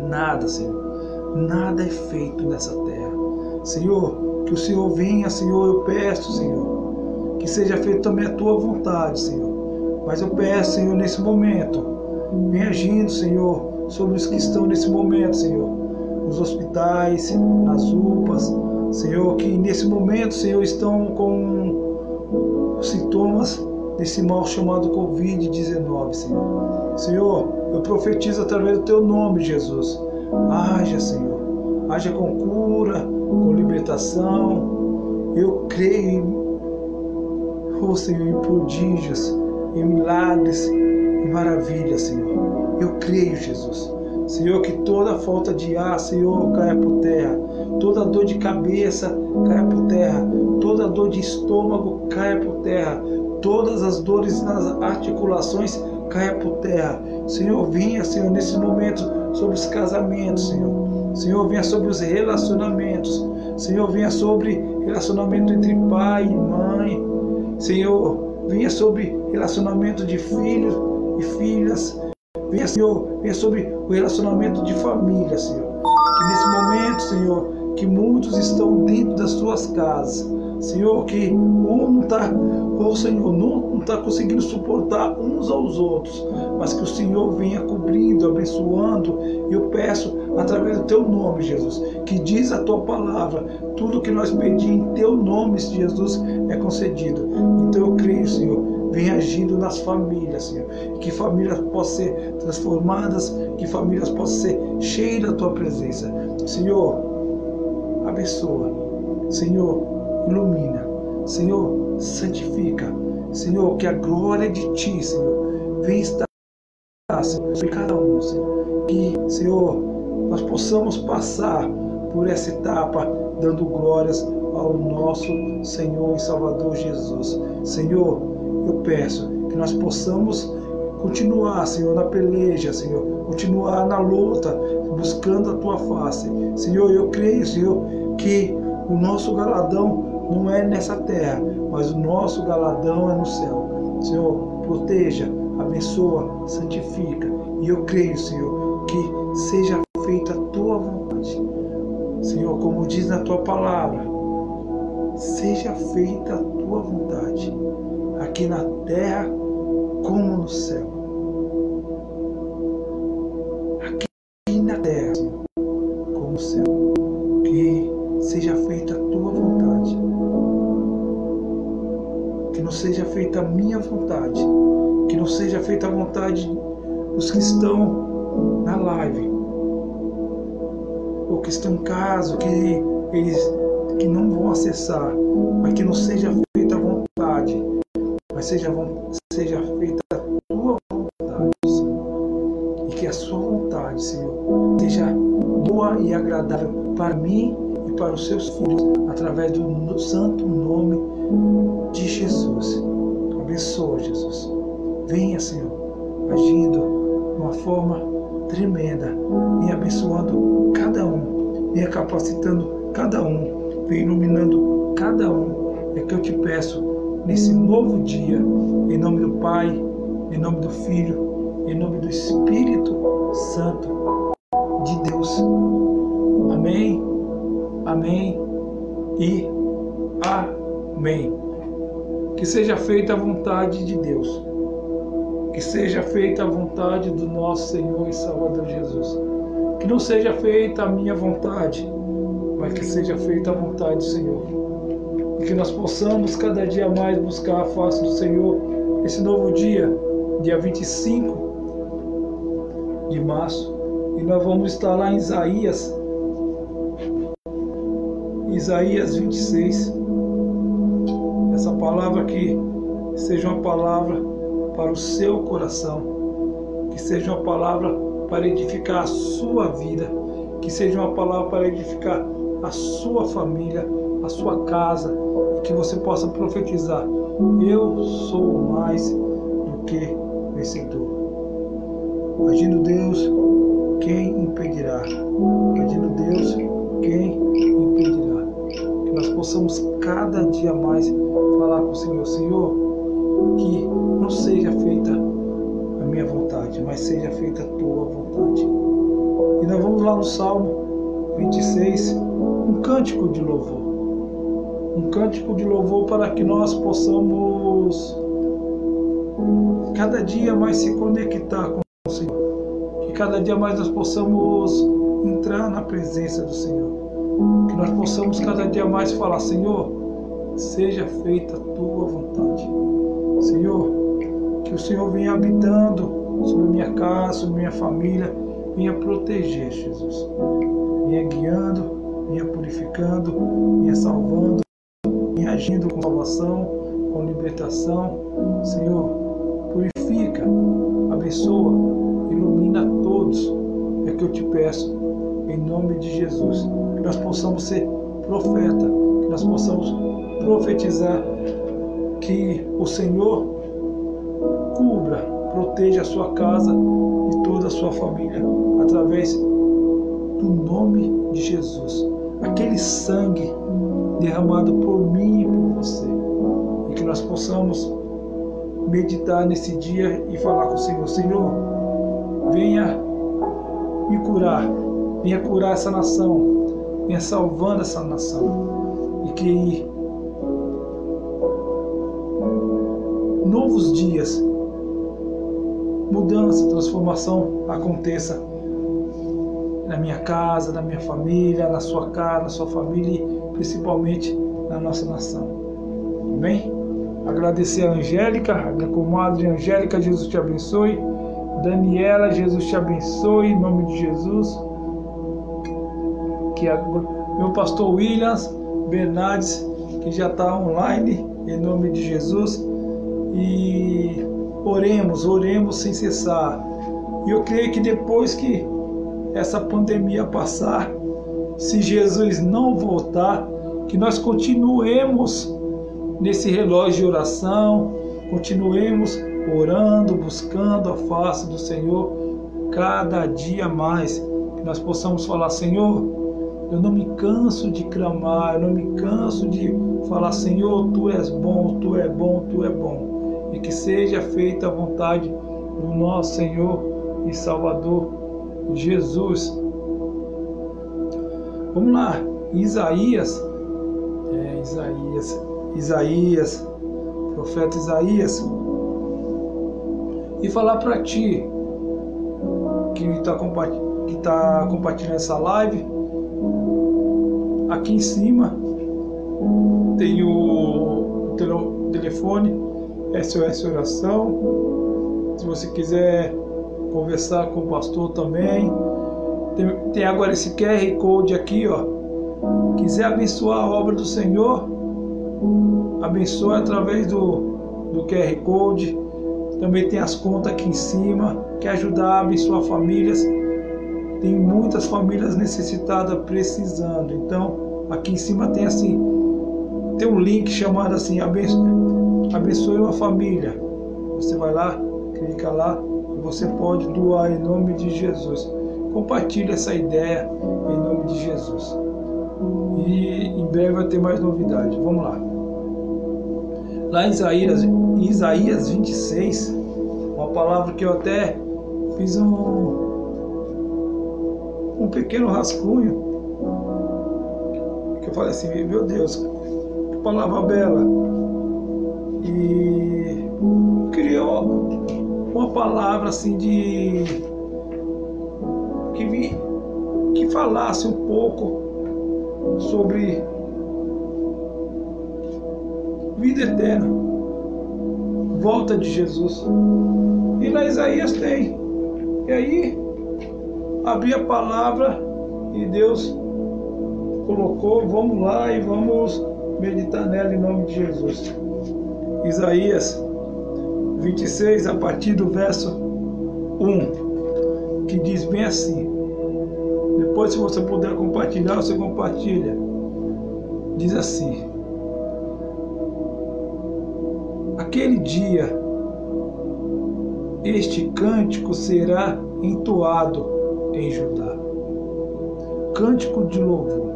nada, Senhor, nada é feito nessa terra. Senhor, que o Senhor venha, Senhor, eu peço, Senhor, que seja feita também a tua vontade, Senhor. Mas eu peço, Senhor, nesse momento, vem agindo, Senhor, sobre os que estão nesse momento, Senhor, nos hospitais, nas UPAs, Senhor, que nesse momento, Senhor, estão com sintomas desse mal chamado Covid-19, Senhor. Senhor, eu profetizo através do teu nome, Jesus. Haja, Senhor. Haja com cura, com libertação. Eu creio, oh Senhor, em prodígios, em milagres, em maravilhas, Senhor. Eu creio, Jesus. Senhor, que toda falta de ar, Senhor, caia por terra. Toda dor de cabeça caia por terra. Toda dor de estômago caia por terra. Todas as dores nas articulações caia por terra. Senhor, venha, Senhor, nesse momento sobre os casamentos, Senhor. Senhor, venha sobre os relacionamentos. Senhor, venha sobre relacionamento entre pai e mãe. Senhor, venha sobre relacionamento de filhos e filhas. Venha, Senhor, venha sobre o relacionamento de família, Senhor. Que nesse momento, Senhor, que muitos estão dentro das suas casas. Senhor, que um não está, oh Senhor, não está conseguindo suportar uns aos outros, mas que o Senhor venha cobrindo, abençoando. E eu peço, através do teu nome, Jesus, que diz a tua palavra, tudo que nós pedimos em teu nome, Jesus, é concedido. Então eu creio, Senhor, vem agindo nas famílias, Senhor. Que famílias possam ser transformadas, que famílias possam ser cheias da tua presença. Senhor, abençoa. Senhor, ilumina. Senhor, santifica. Senhor, que a glória de ti, Senhor, venha estar sobre cada um, Senhor. Que, Senhor, nós possamos passar por essa etapa dando glórias ao nosso Senhor e Salvador Jesus. Senhor, eu peço que nós possamos continuar, Senhor, na peleja, Senhor, continuar na luta, buscando a tua face. Senhor, eu creio, Senhor, que o nosso galadão não é nessa terra, mas o nosso galadão é no céu. Senhor, proteja, abençoa, santifica. E eu creio, Senhor, que seja feita a tua vontade. Senhor, como diz na tua palavra, seja feita a tua vontade, aqui na terra como no céu. Vontade dos que estão na live. Ou que estão em casa, que eles que não vão acessar. Mas que não seja feita a vontade. Mas seja, seja feita a tua vontade, Senhor. E que a sua vontade, Senhor, seja boa e agradável para mim e para os seus filhos, através do santo nome de Jesus. Abençoa, Jesus. Venha, Senhor, agindo de uma forma tremenda, e abençoando cada um, venha capacitando cada um, venha iluminando cada um. É que eu te peço nesse novo dia, em nome do Pai, em nome do Filho, em nome do Espírito Santo de Deus. Amém, amém e amém. Que seja feita a vontade de Deus, que seja feita a vontade do nosso Senhor e Salvador Jesus. Que não seja feita a minha vontade, mas que seja feita a vontade do Senhor e que nós possamos cada dia mais buscar a face do Senhor. Esse novo dia, dia 25 de março, e nós vamos estar lá em Isaías, Isaías 26. Essa palavra aqui seja uma palavra para o seu coração, que seja uma palavra para edificar a sua vida, que seja uma palavra para edificar a sua família, a sua casa, que você possa profetizar: Eu sou mais do que vencedor. Agindo Deus, quem impedirá? Agindo Deus, quem impedirá? Que nós possamos cada dia mais falar com o Senhor: Senhor, que não seja feita a minha vontade, mas seja feita a tua vontade. E nós vamos lá no Salmo 26, um cântico de louvor. Um cântico de louvor para que nós possamos cada dia mais se conectar com o Senhor. Que cada dia mais nós possamos entrar na presença do Senhor. Que nós possamos cada dia mais falar, Senhor, seja feita a tua vontade. Senhor, que o Senhor venha habitando sobre minha casa, sobre minha família, venha proteger, Jesus. Venha guiando, venha purificando, venha salvando, venha agindo com salvação, com libertação. Senhor, purifica, abençoa, ilumina todos. É que eu te peço, em nome de Jesus, que nós possamos ser profeta, que nós possamos profetizar que o Senhor cubra, proteja a sua casa e toda a sua família através do nome de Jesus. Aquele sangue derramado por mim e por você. E que nós possamos meditar nesse dia e falar com o Senhor: Senhor, venha me curar, venha curar essa nação, venha salvando essa nação. E que novos dias, mudança, transformação aconteça na minha casa, na minha família, na sua casa, na sua família e principalmente na nossa nação. Amém? Agradecer a Angélica, a minha comadre Angélica, Jesus te abençoe. Daniela, Jesus te abençoe, em nome de Jesus. Que a, meu pastor Williams Bernardes, que já está online, em nome de Jesus. E oremos, oremos sem cessar. E eu creio que depois que essa pandemia passar, se Jesus não voltar, que nós continuemos nesse relógio de oração, continuemos orando, buscando a face do Senhor cada dia mais, que nós possamos falar, Senhor, eu não me canso de clamar, eu não me canso de falar, Senhor, tu és bom, tu é bom, tu é bom. E que seja feita a vontade do nosso Senhor e Salvador Jesus. Vamos lá, Isaías, é, Isaías, Isaías, profeta Isaías, e falar para ti que está que tá compartilhando essa live, aqui em cima tem o telefone SOS Oração. Se você quiser conversar com o pastor também, tem, tem agora esse QR Code aqui, ó. Quiser abençoar a obra do Senhor, abençoe através do, do QR Code. Também tem as contas aqui em cima. Quer ajudar a abençoar famílias? Tem muitas famílias necessitadas precisando. Então, aqui em cima tem assim, tem um link chamado assim, abençoe, abençoe uma família. Você vai lá, clica lá você pode doar em nome de Jesus. Compartilhe essa ideia em nome de Jesus. E em breve vai ter mais novidade. Vamos lá. Lá em Isaías, em Isaías 26, uma palavra que eu até fiz um, um pequeno rascunho. Que eu falei assim, meu Deus, que palavra bela. E criou uma palavra assim de que, vi, que falasse um pouco sobre vida eterna, volta de Jesus. E na Isaías tem. E aí, abri a palavra e Deus colocou, vamos lá e vamos meditar nela em nome de Jesus. Isaías 26, a partir do verso 1, que diz bem assim. Depois, se você puder compartilhar, você compartilha. Diz assim: Aquele dia, este cântico será entoado em Judá. Cântico de louvor.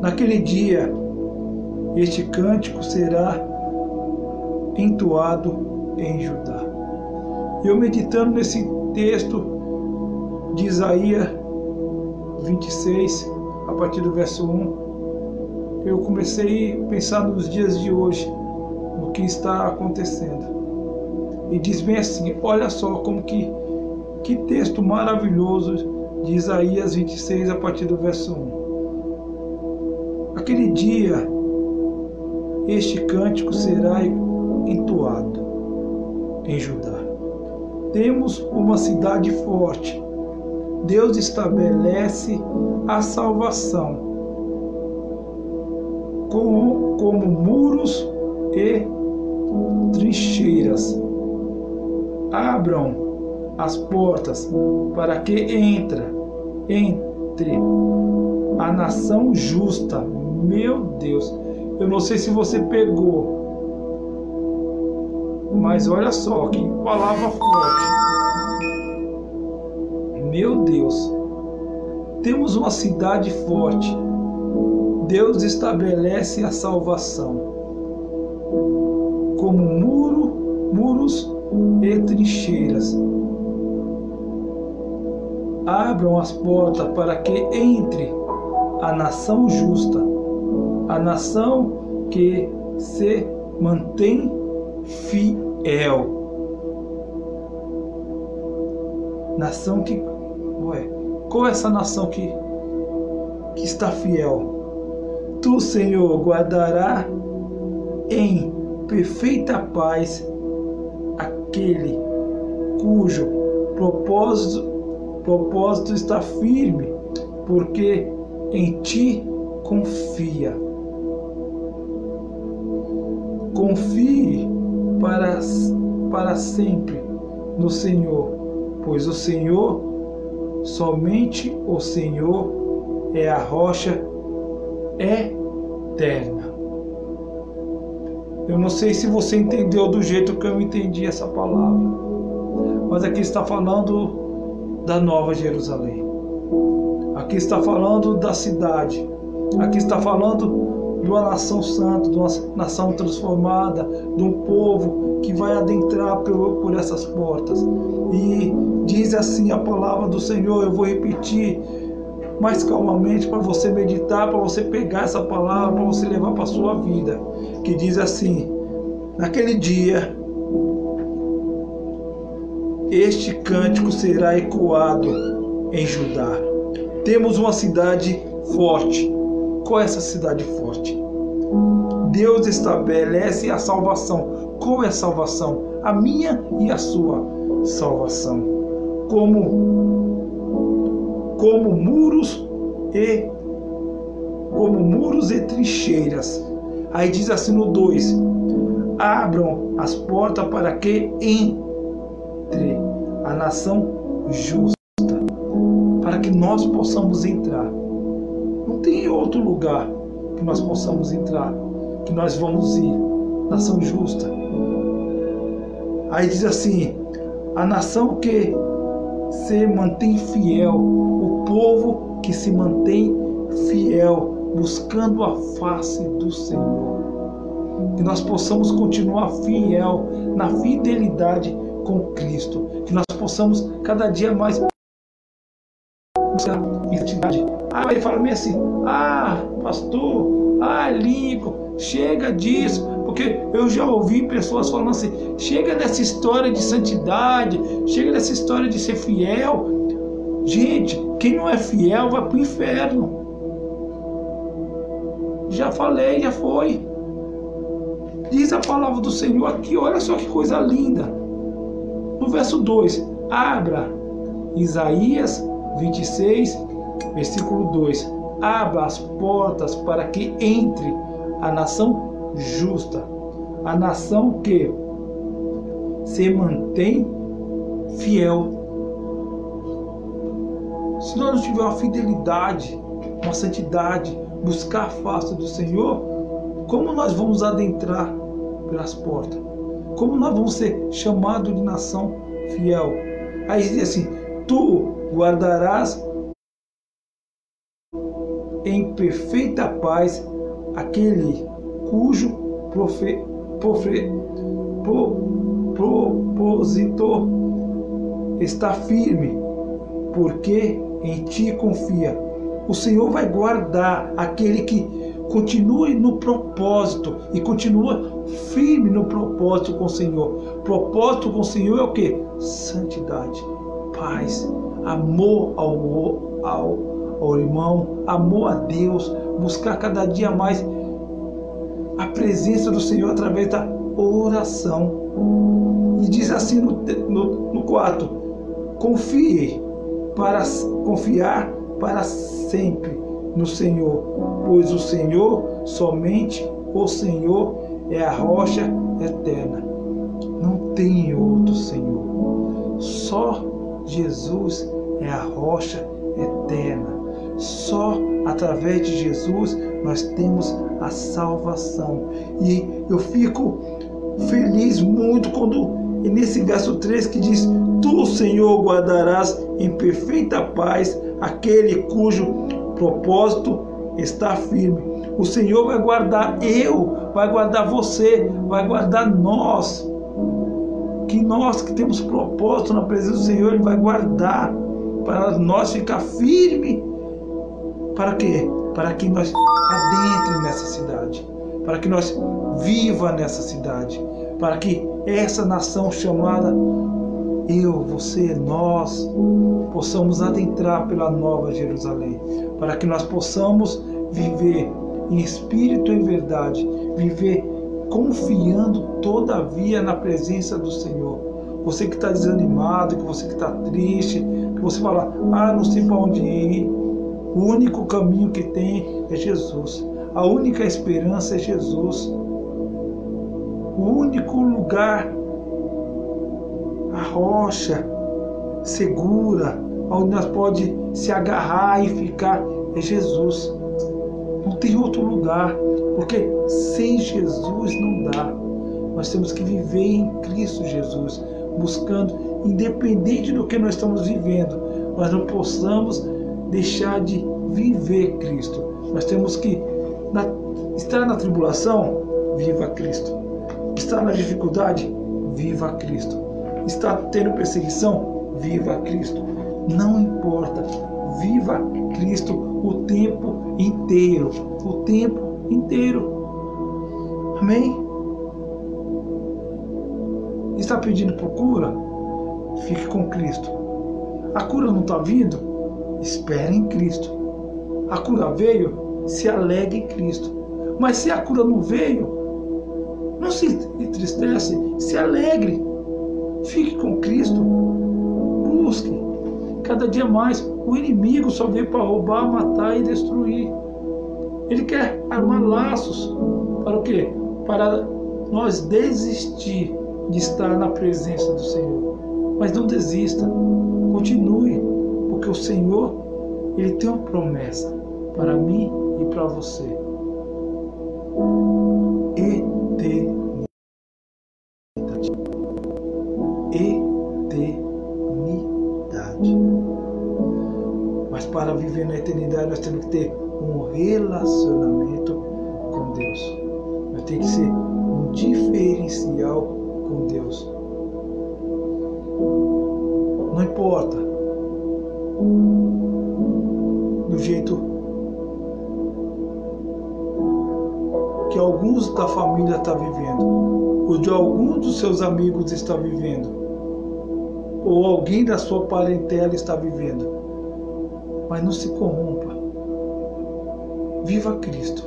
Naquele dia, este cântico será entoado em Judá. Eu meditando nesse texto de Isaías 26, a partir do verso 1, eu comecei a pensar nos dias de hoje, no que está acontecendo. E diz bem assim: olha só como que, que texto maravilhoso de Isaías 26, a partir do verso 1. Aquele dia, este cântico será entoado em Judá. Temos uma cidade forte. Deus estabelece a salvação como, como muros e trincheiras abram as portas para que entra, entre a nação justa. Meu Deus, eu não sei se você pegou, mas olha só que palavra forte. Meu Deus, temos uma cidade forte. Deus estabelece a salvação como muro, muros e trincheiras. Abram as portas para que entre a nação justa, a nação que se mantém fiel. Nação que. Ué, qual é essa nação que, que está fiel? Tu, Senhor, guardará em perfeita paz aquele cujo propósito, propósito está firme, porque em ti confia. Confie para, para sempre no Senhor, pois o Senhor, somente o Senhor, é a rocha eterna. Eu não sei se você entendeu do jeito que eu entendi essa palavra, mas aqui está falando da Nova Jerusalém. Aqui está falando da cidade. Aqui está falando de uma nação santa, de uma nação transformada, de um povo que vai adentrar por, por essas portas. E diz assim a palavra do Senhor, eu vou repetir mais calmamente para você meditar, para você pegar essa palavra, para você levar para a sua vida. Que diz assim: Naquele dia, este cântico será ecoado em Judá. Temos uma cidade forte. Qual é essa cidade forte? Deus estabelece a salvação. Qual é salvação? A minha e a sua salvação. Como como muros e como muros e trincheiras. Aí diz assim no 2: Abram as portas para que entre a nação justa, para que nós possamos entrar. Não tem outro lugar que nós possamos entrar, que nós vamos ir. Nação justa. Aí diz assim: a nação que se mantém fiel, o povo que se mantém fiel, buscando a face do Senhor. Que nós possamos continuar fiel na fidelidade com Cristo. Que nós possamos cada dia mais buscar identidade. Ah, ele fala assim, ah, pastor, ah, Lincoln, chega disso, porque eu já ouvi pessoas falando assim: chega dessa história de santidade, chega dessa história de ser fiel. Gente, quem não é fiel vai para o inferno. Já falei, já foi. Diz a palavra do Senhor aqui, olha só que coisa linda. No verso 2: Abra Isaías 26, versículo 2: Abra as portas para que entre a nação justa, a nação que se mantém fiel. Se nós não tivermos uma fidelidade, uma santidade, buscar a face do Senhor, como nós vamos adentrar pelas portas? Como nós vamos ser chamados de nação fiel? Aí assim: Tu guardarás em perfeita paz aquele cujo profe, profe, pro, propósito está firme, porque em ti confia. O Senhor vai guardar aquele que continue no propósito e continua firme no propósito com o Senhor. Propósito com o Senhor é o que? Santidade, paz, amor ao, ao, ao irmão, amor a Deus, buscar cada dia mais a presença do Senhor através da oração. E diz assim no, no, no 4: confie para confiar para sempre no Senhor, pois o Senhor, somente o Senhor, é a rocha eterna. Não tem outro Senhor. Só Jesus é a rocha eterna. Só através de Jesus nós temos a salvação. E eu fico feliz muito quando nesse verso 3 que diz: Tu, Senhor, guardarás em perfeita paz aquele cujo propósito está firme. O Senhor vai guardar eu, vai guardar você, vai guardar nós. Que nós que temos propósito na presença do Senhor, Ele vai guardar para nós ficar firme. Para quê? Para que nós adentre nessa cidade, para que nós viva nessa cidade, para que essa nação chamada eu, você, nós possamos adentrar pela nova Jerusalém, para que nós possamos viver em espírito e verdade, viver confiando todavia na presença do Senhor. Você que está desanimado, que você que está triste, que você fala, ah, não sei para onde ir. O único caminho que tem é Jesus. A única esperança é Jesus. O único lugar a rocha segura, onde nós pode se agarrar e ficar, é Jesus. Não tem outro lugar, porque sem Jesus não dá. Nós temos que viver em Cristo Jesus, buscando, independente do que nós estamos vivendo, nós não possamos deixar de viver Cristo. Nós temos que na, estar na tribulação, viva Cristo. Estar na dificuldade, viva Cristo está tendo perseguição, viva Cristo. Não importa, viva Cristo o tempo inteiro, o tempo inteiro. Amém? Está pedindo por cura? Fique com Cristo. A cura não está vindo? Espere em Cristo. A cura veio? Se alegre em Cristo. Mas se a cura não veio, não se entristece, se alegre. Fique com Cristo. Busque. Cada dia mais. O inimigo só veio para roubar, matar e destruir. Ele quer armar laços. Para o quê? Para nós desistir de estar na presença do Senhor. Mas não desista. Continue. Porque o Senhor, Ele tem uma promessa para mim e para você. Ter um relacionamento com Deus. Nós temos que ser um diferencial com Deus. Não importa do jeito que alguns da família está vivendo, ou de alguns dos seus amigos está vivendo ou alguém da sua parentela está vivendo. Mas não se corrompa. Viva Cristo.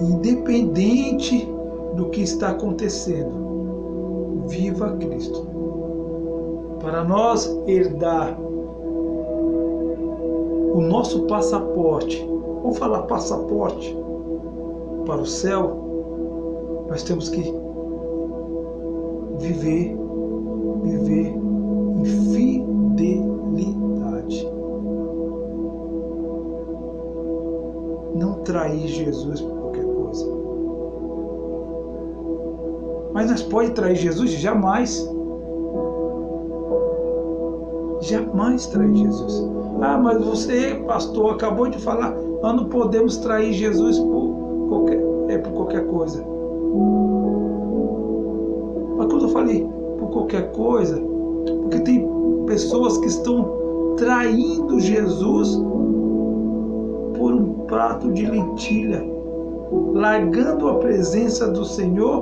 Independente do que está acontecendo, viva Cristo. Para nós herdar o nosso passaporte, vamos falar passaporte para o céu, nós temos que viver trair Jesus por qualquer coisa. Mas nós pode trair Jesus? Jamais. Jamais trair Jesus. Ah, mas você, pastor, acabou de falar, nós não podemos trair Jesus por qualquer, é, por qualquer coisa. Mas quando eu falei qualquer coisa, Porque tem pessoas que estão traindo Jesus por prato de lentilha, largando a presença do Senhor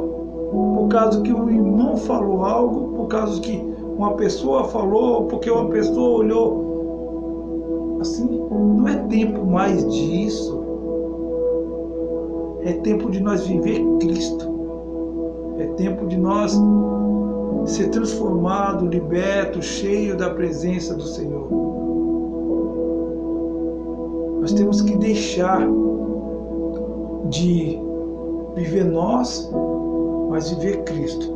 por causa que o irmão falou algo, por causa que uma pessoa falou, porque uma pessoa olhou. Assim, não é tempo mais disso. É tempo de nós viver Cristo. É tempo de nós ser transformado, liberto, cheio da presença do Senhor. Nós temos que deixar de viver nós, mas viver Cristo.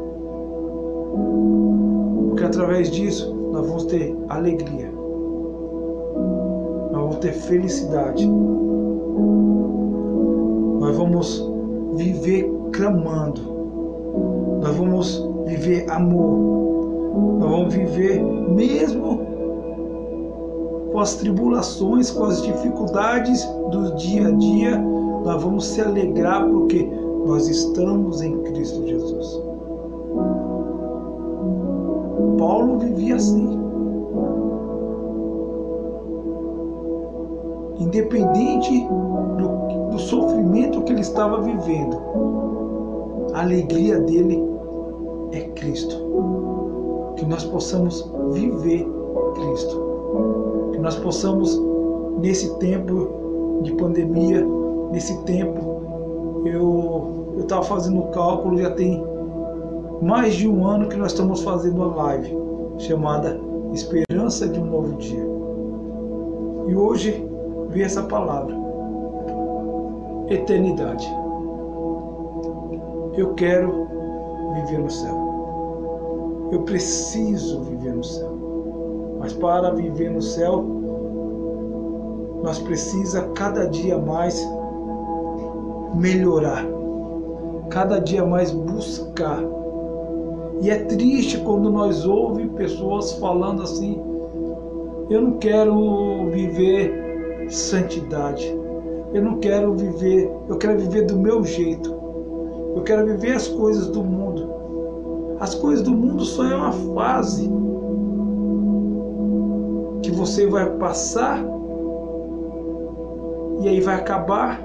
Porque através disso nós vamos ter alegria, nós vamos ter felicidade, nós vamos viver clamando, nós vamos viver amor, nós vamos viver mesmo com as tribulações, com as dificuldades do dia a dia, nós vamos se alegrar porque nós estamos em Cristo Jesus. Paulo vivia assim. Independente do, do sofrimento que ele estava vivendo, a alegria dele é Cristo. Que nós possamos viver Cristo. Que nós possamos, nesse tempo de pandemia, nesse tempo, eu estava fazendo o cálculo, já tem mais de um ano que nós estamos fazendo uma live chamada Esperança de um Novo Dia. E hoje vi essa palavra, eternidade. Eu quero viver no céu. Eu preciso viver no céu. Mas para viver no céu, nós precisa cada dia mais melhorar, cada dia mais buscar. E é triste quando nós ouvimos pessoas falando assim: eu não quero viver santidade, eu não quero viver, eu quero viver do meu jeito, eu quero viver as coisas do mundo. As coisas do mundo só é uma fase você vai passar e aí vai acabar.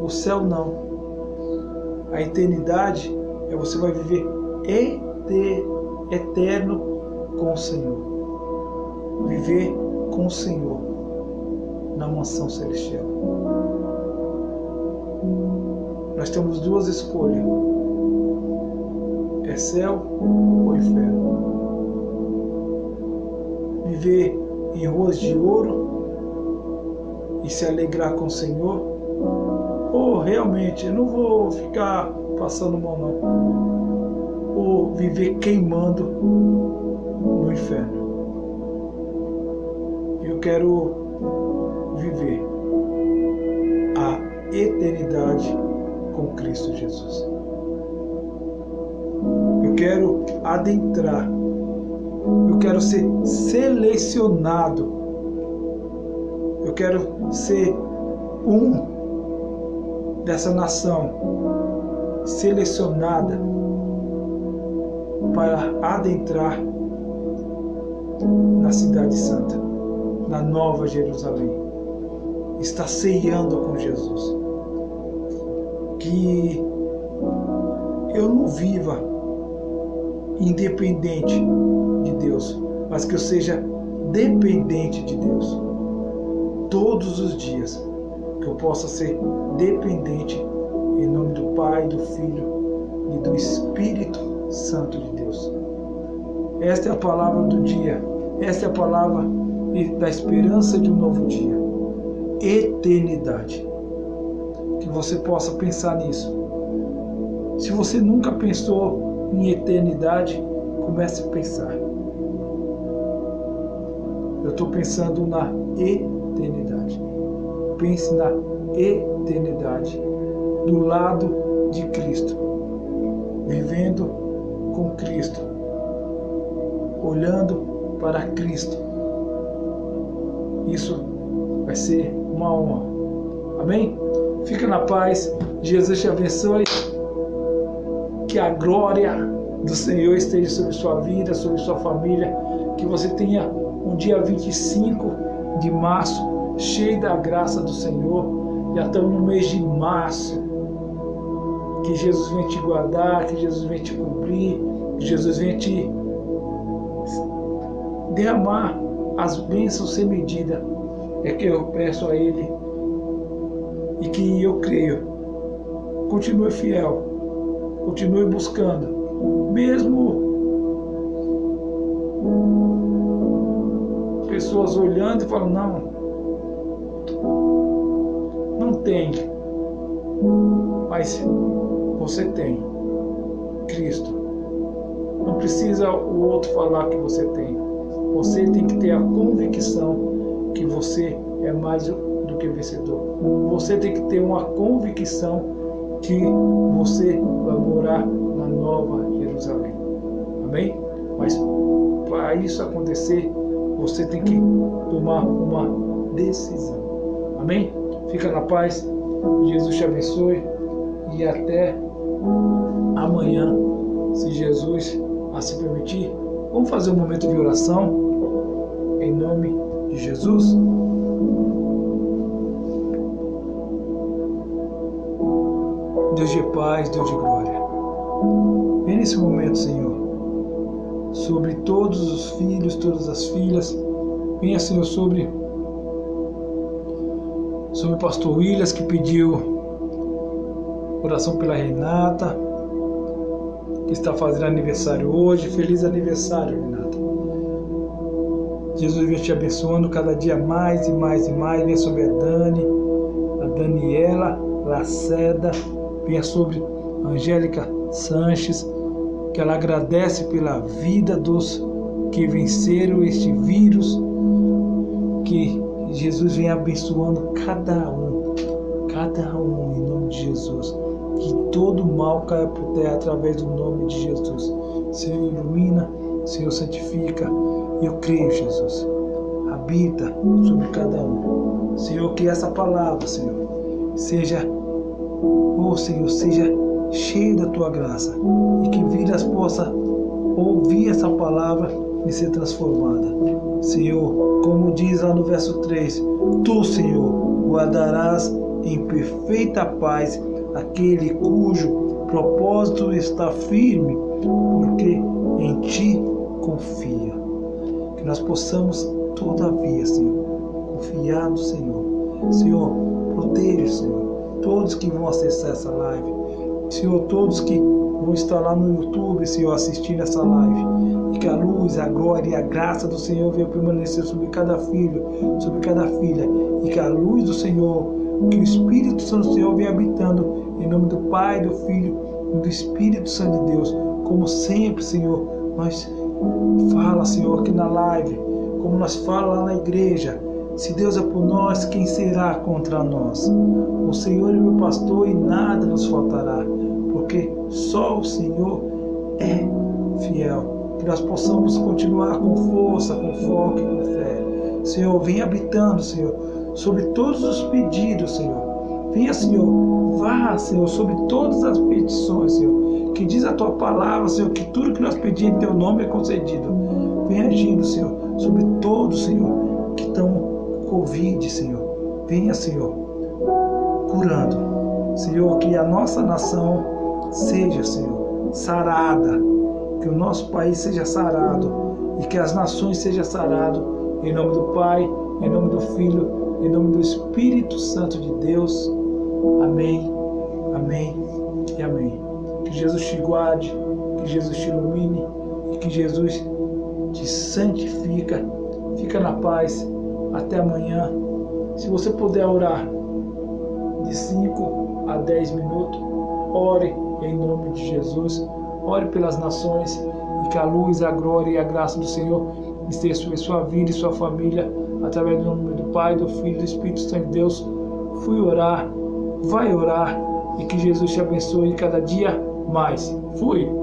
O céu não. A eternidade é você vai viver eterno com o Senhor. Viver com o Senhor na mansão celestial. Nós temos duas escolhas é céu ou inferno. Viver em ruas de ouro e se alegrar com o Senhor, ou realmente eu não vou ficar passando mão não, ou viver queimando no inferno. Eu quero viver a eternidade com Cristo Jesus. Quero adentrar, eu quero ser selecionado, eu quero ser um dessa nação selecionada para adentrar na Cidade Santa, na Nova Jerusalém. Está ceando com Jesus. Que eu não viva independente de Deus, mas que eu seja dependente de Deus. Todos os dias, que eu possa ser dependente em nome do Pai, do Filho e do Espírito Santo de Deus. Esta é a palavra do dia, esta é a palavra da esperança de um novo dia. Eternidade. Que você possa pensar nisso. Se você nunca pensou em eternidade, comece a pensar. Eu estou pensando na eternidade. Pense na eternidade, do lado de Cristo, vivendo com Cristo, olhando para Cristo. Isso vai ser uma honra. Amém? Fica na paz. Jesus te abençoe que a glória do Senhor esteja sobre sua vida, sobre sua família. Que você tenha um dia 25 de março cheio da graça do Senhor. Já estamos no mês de março. Que Jesus venha te guardar, que Jesus venha te cobrir, que Jesus venha te derramar as bênçãos sem medida. É que eu peço a Ele e que eu creio. Continue fiel, continue buscando, mesmo pessoas olhando e falando, não, não tem, mas você tem Cristo. Não precisa o outro falar que você tem. Você tem que ter a convicção que você é mais do que vencedor. Você tem que ter uma convicção que você vai morar na nova Jerusalém. Amém? Mas para isso acontecer, você tem que tomar uma decisão. Amém? Fica na paz. Jesus te abençoe e até amanhã, se Jesus assim permitir. Vamos fazer um momento de oração em nome de Jesus. Deus de paz, Deus de glória. Vem nesse momento, Senhor, sobre todos os filhos, todas as filhas. Venha, Senhor, sobre sobre o pastor Williams que pediu oração pela Renata, que está fazendo aniversário hoje. Feliz aniversário, Renata. Jesus vem te abençoando cada dia mais e mais e mais. Venha sobre a Dani, a Daniela Laceda, venha sobre a Angélica Sanches, que ela agradece pela vida dos que venceram este vírus, que Jesus vem abençoando cada um, cada um em nome de Jesus. Que todo mal caia por terra através do nome de Jesus. Senhor, ilumina, Senhor, santifica. Eu creio, Jesus. Habita sobre cada um. Senhor, que essa palavra, Senhor, seja, oh Senhor, seja cheia da tua graça e que vidas possa ouvir essa palavra e ser transformada. Senhor, como diz lá no verso 3, tu, Senhor, guardarás em perfeita paz aquele cujo propósito está firme, porque em ti confia. Que nós possamos, todavia, Senhor, confiar no Senhor. Senhor, proteja, Senhor, todos que vão acessar essa live. Senhor, todos que vão estar lá no YouTube, Senhor, assistindo essa live. E que a luz, a glória e a graça do Senhor venha permanecer sobre cada filho, sobre cada filha. E que a luz do Senhor, que o Espírito Santo do Senhor venha habitando em nome do Pai, do Filho e do Espírito Santo de Deus. Como sempre, Senhor, nós fala, Senhor, aqui na live, como nós fala lá na igreja. Se Deus é por nós, quem será contra nós? O Senhor é meu pastor e nada nos faltará, porque só o Senhor é fiel. Que nós possamos continuar com força, com foco e com fé. Senhor, vem habitando, Senhor, sobre todos os pedidos, Senhor. Venha, Senhor, vá, Senhor, sobre todas as petições, Senhor. Que diz a tua palavra, Senhor, que tudo que nós pedimos em teu nome é concedido. Venha agindo, Senhor, sobre todos, Senhor, que estão Covid, Senhor. Venha, Senhor, curando. Senhor, que a nossa nação seja, Senhor, sarada. Que o nosso país seja sarado. E que as nações sejam saradas. Em nome do Pai, em nome do Filho, em nome do Espírito Santo de Deus. Amém, amém e amém. Que Jesus te guarde, que Jesus te ilumine e que Jesus te santifica. Fica na paz. Até amanhã. Se você puder orar de 5 a 10 minutos, ore em nome de Jesus. Ore pelas nações e que a luz, a glória e a graça do Senhor esteja sobre sua vida e sua família, através do nome do Pai, do Filho e do Espírito Santo de Deus. Fui orar, vai orar e que Jesus te abençoe cada dia mais. Fui!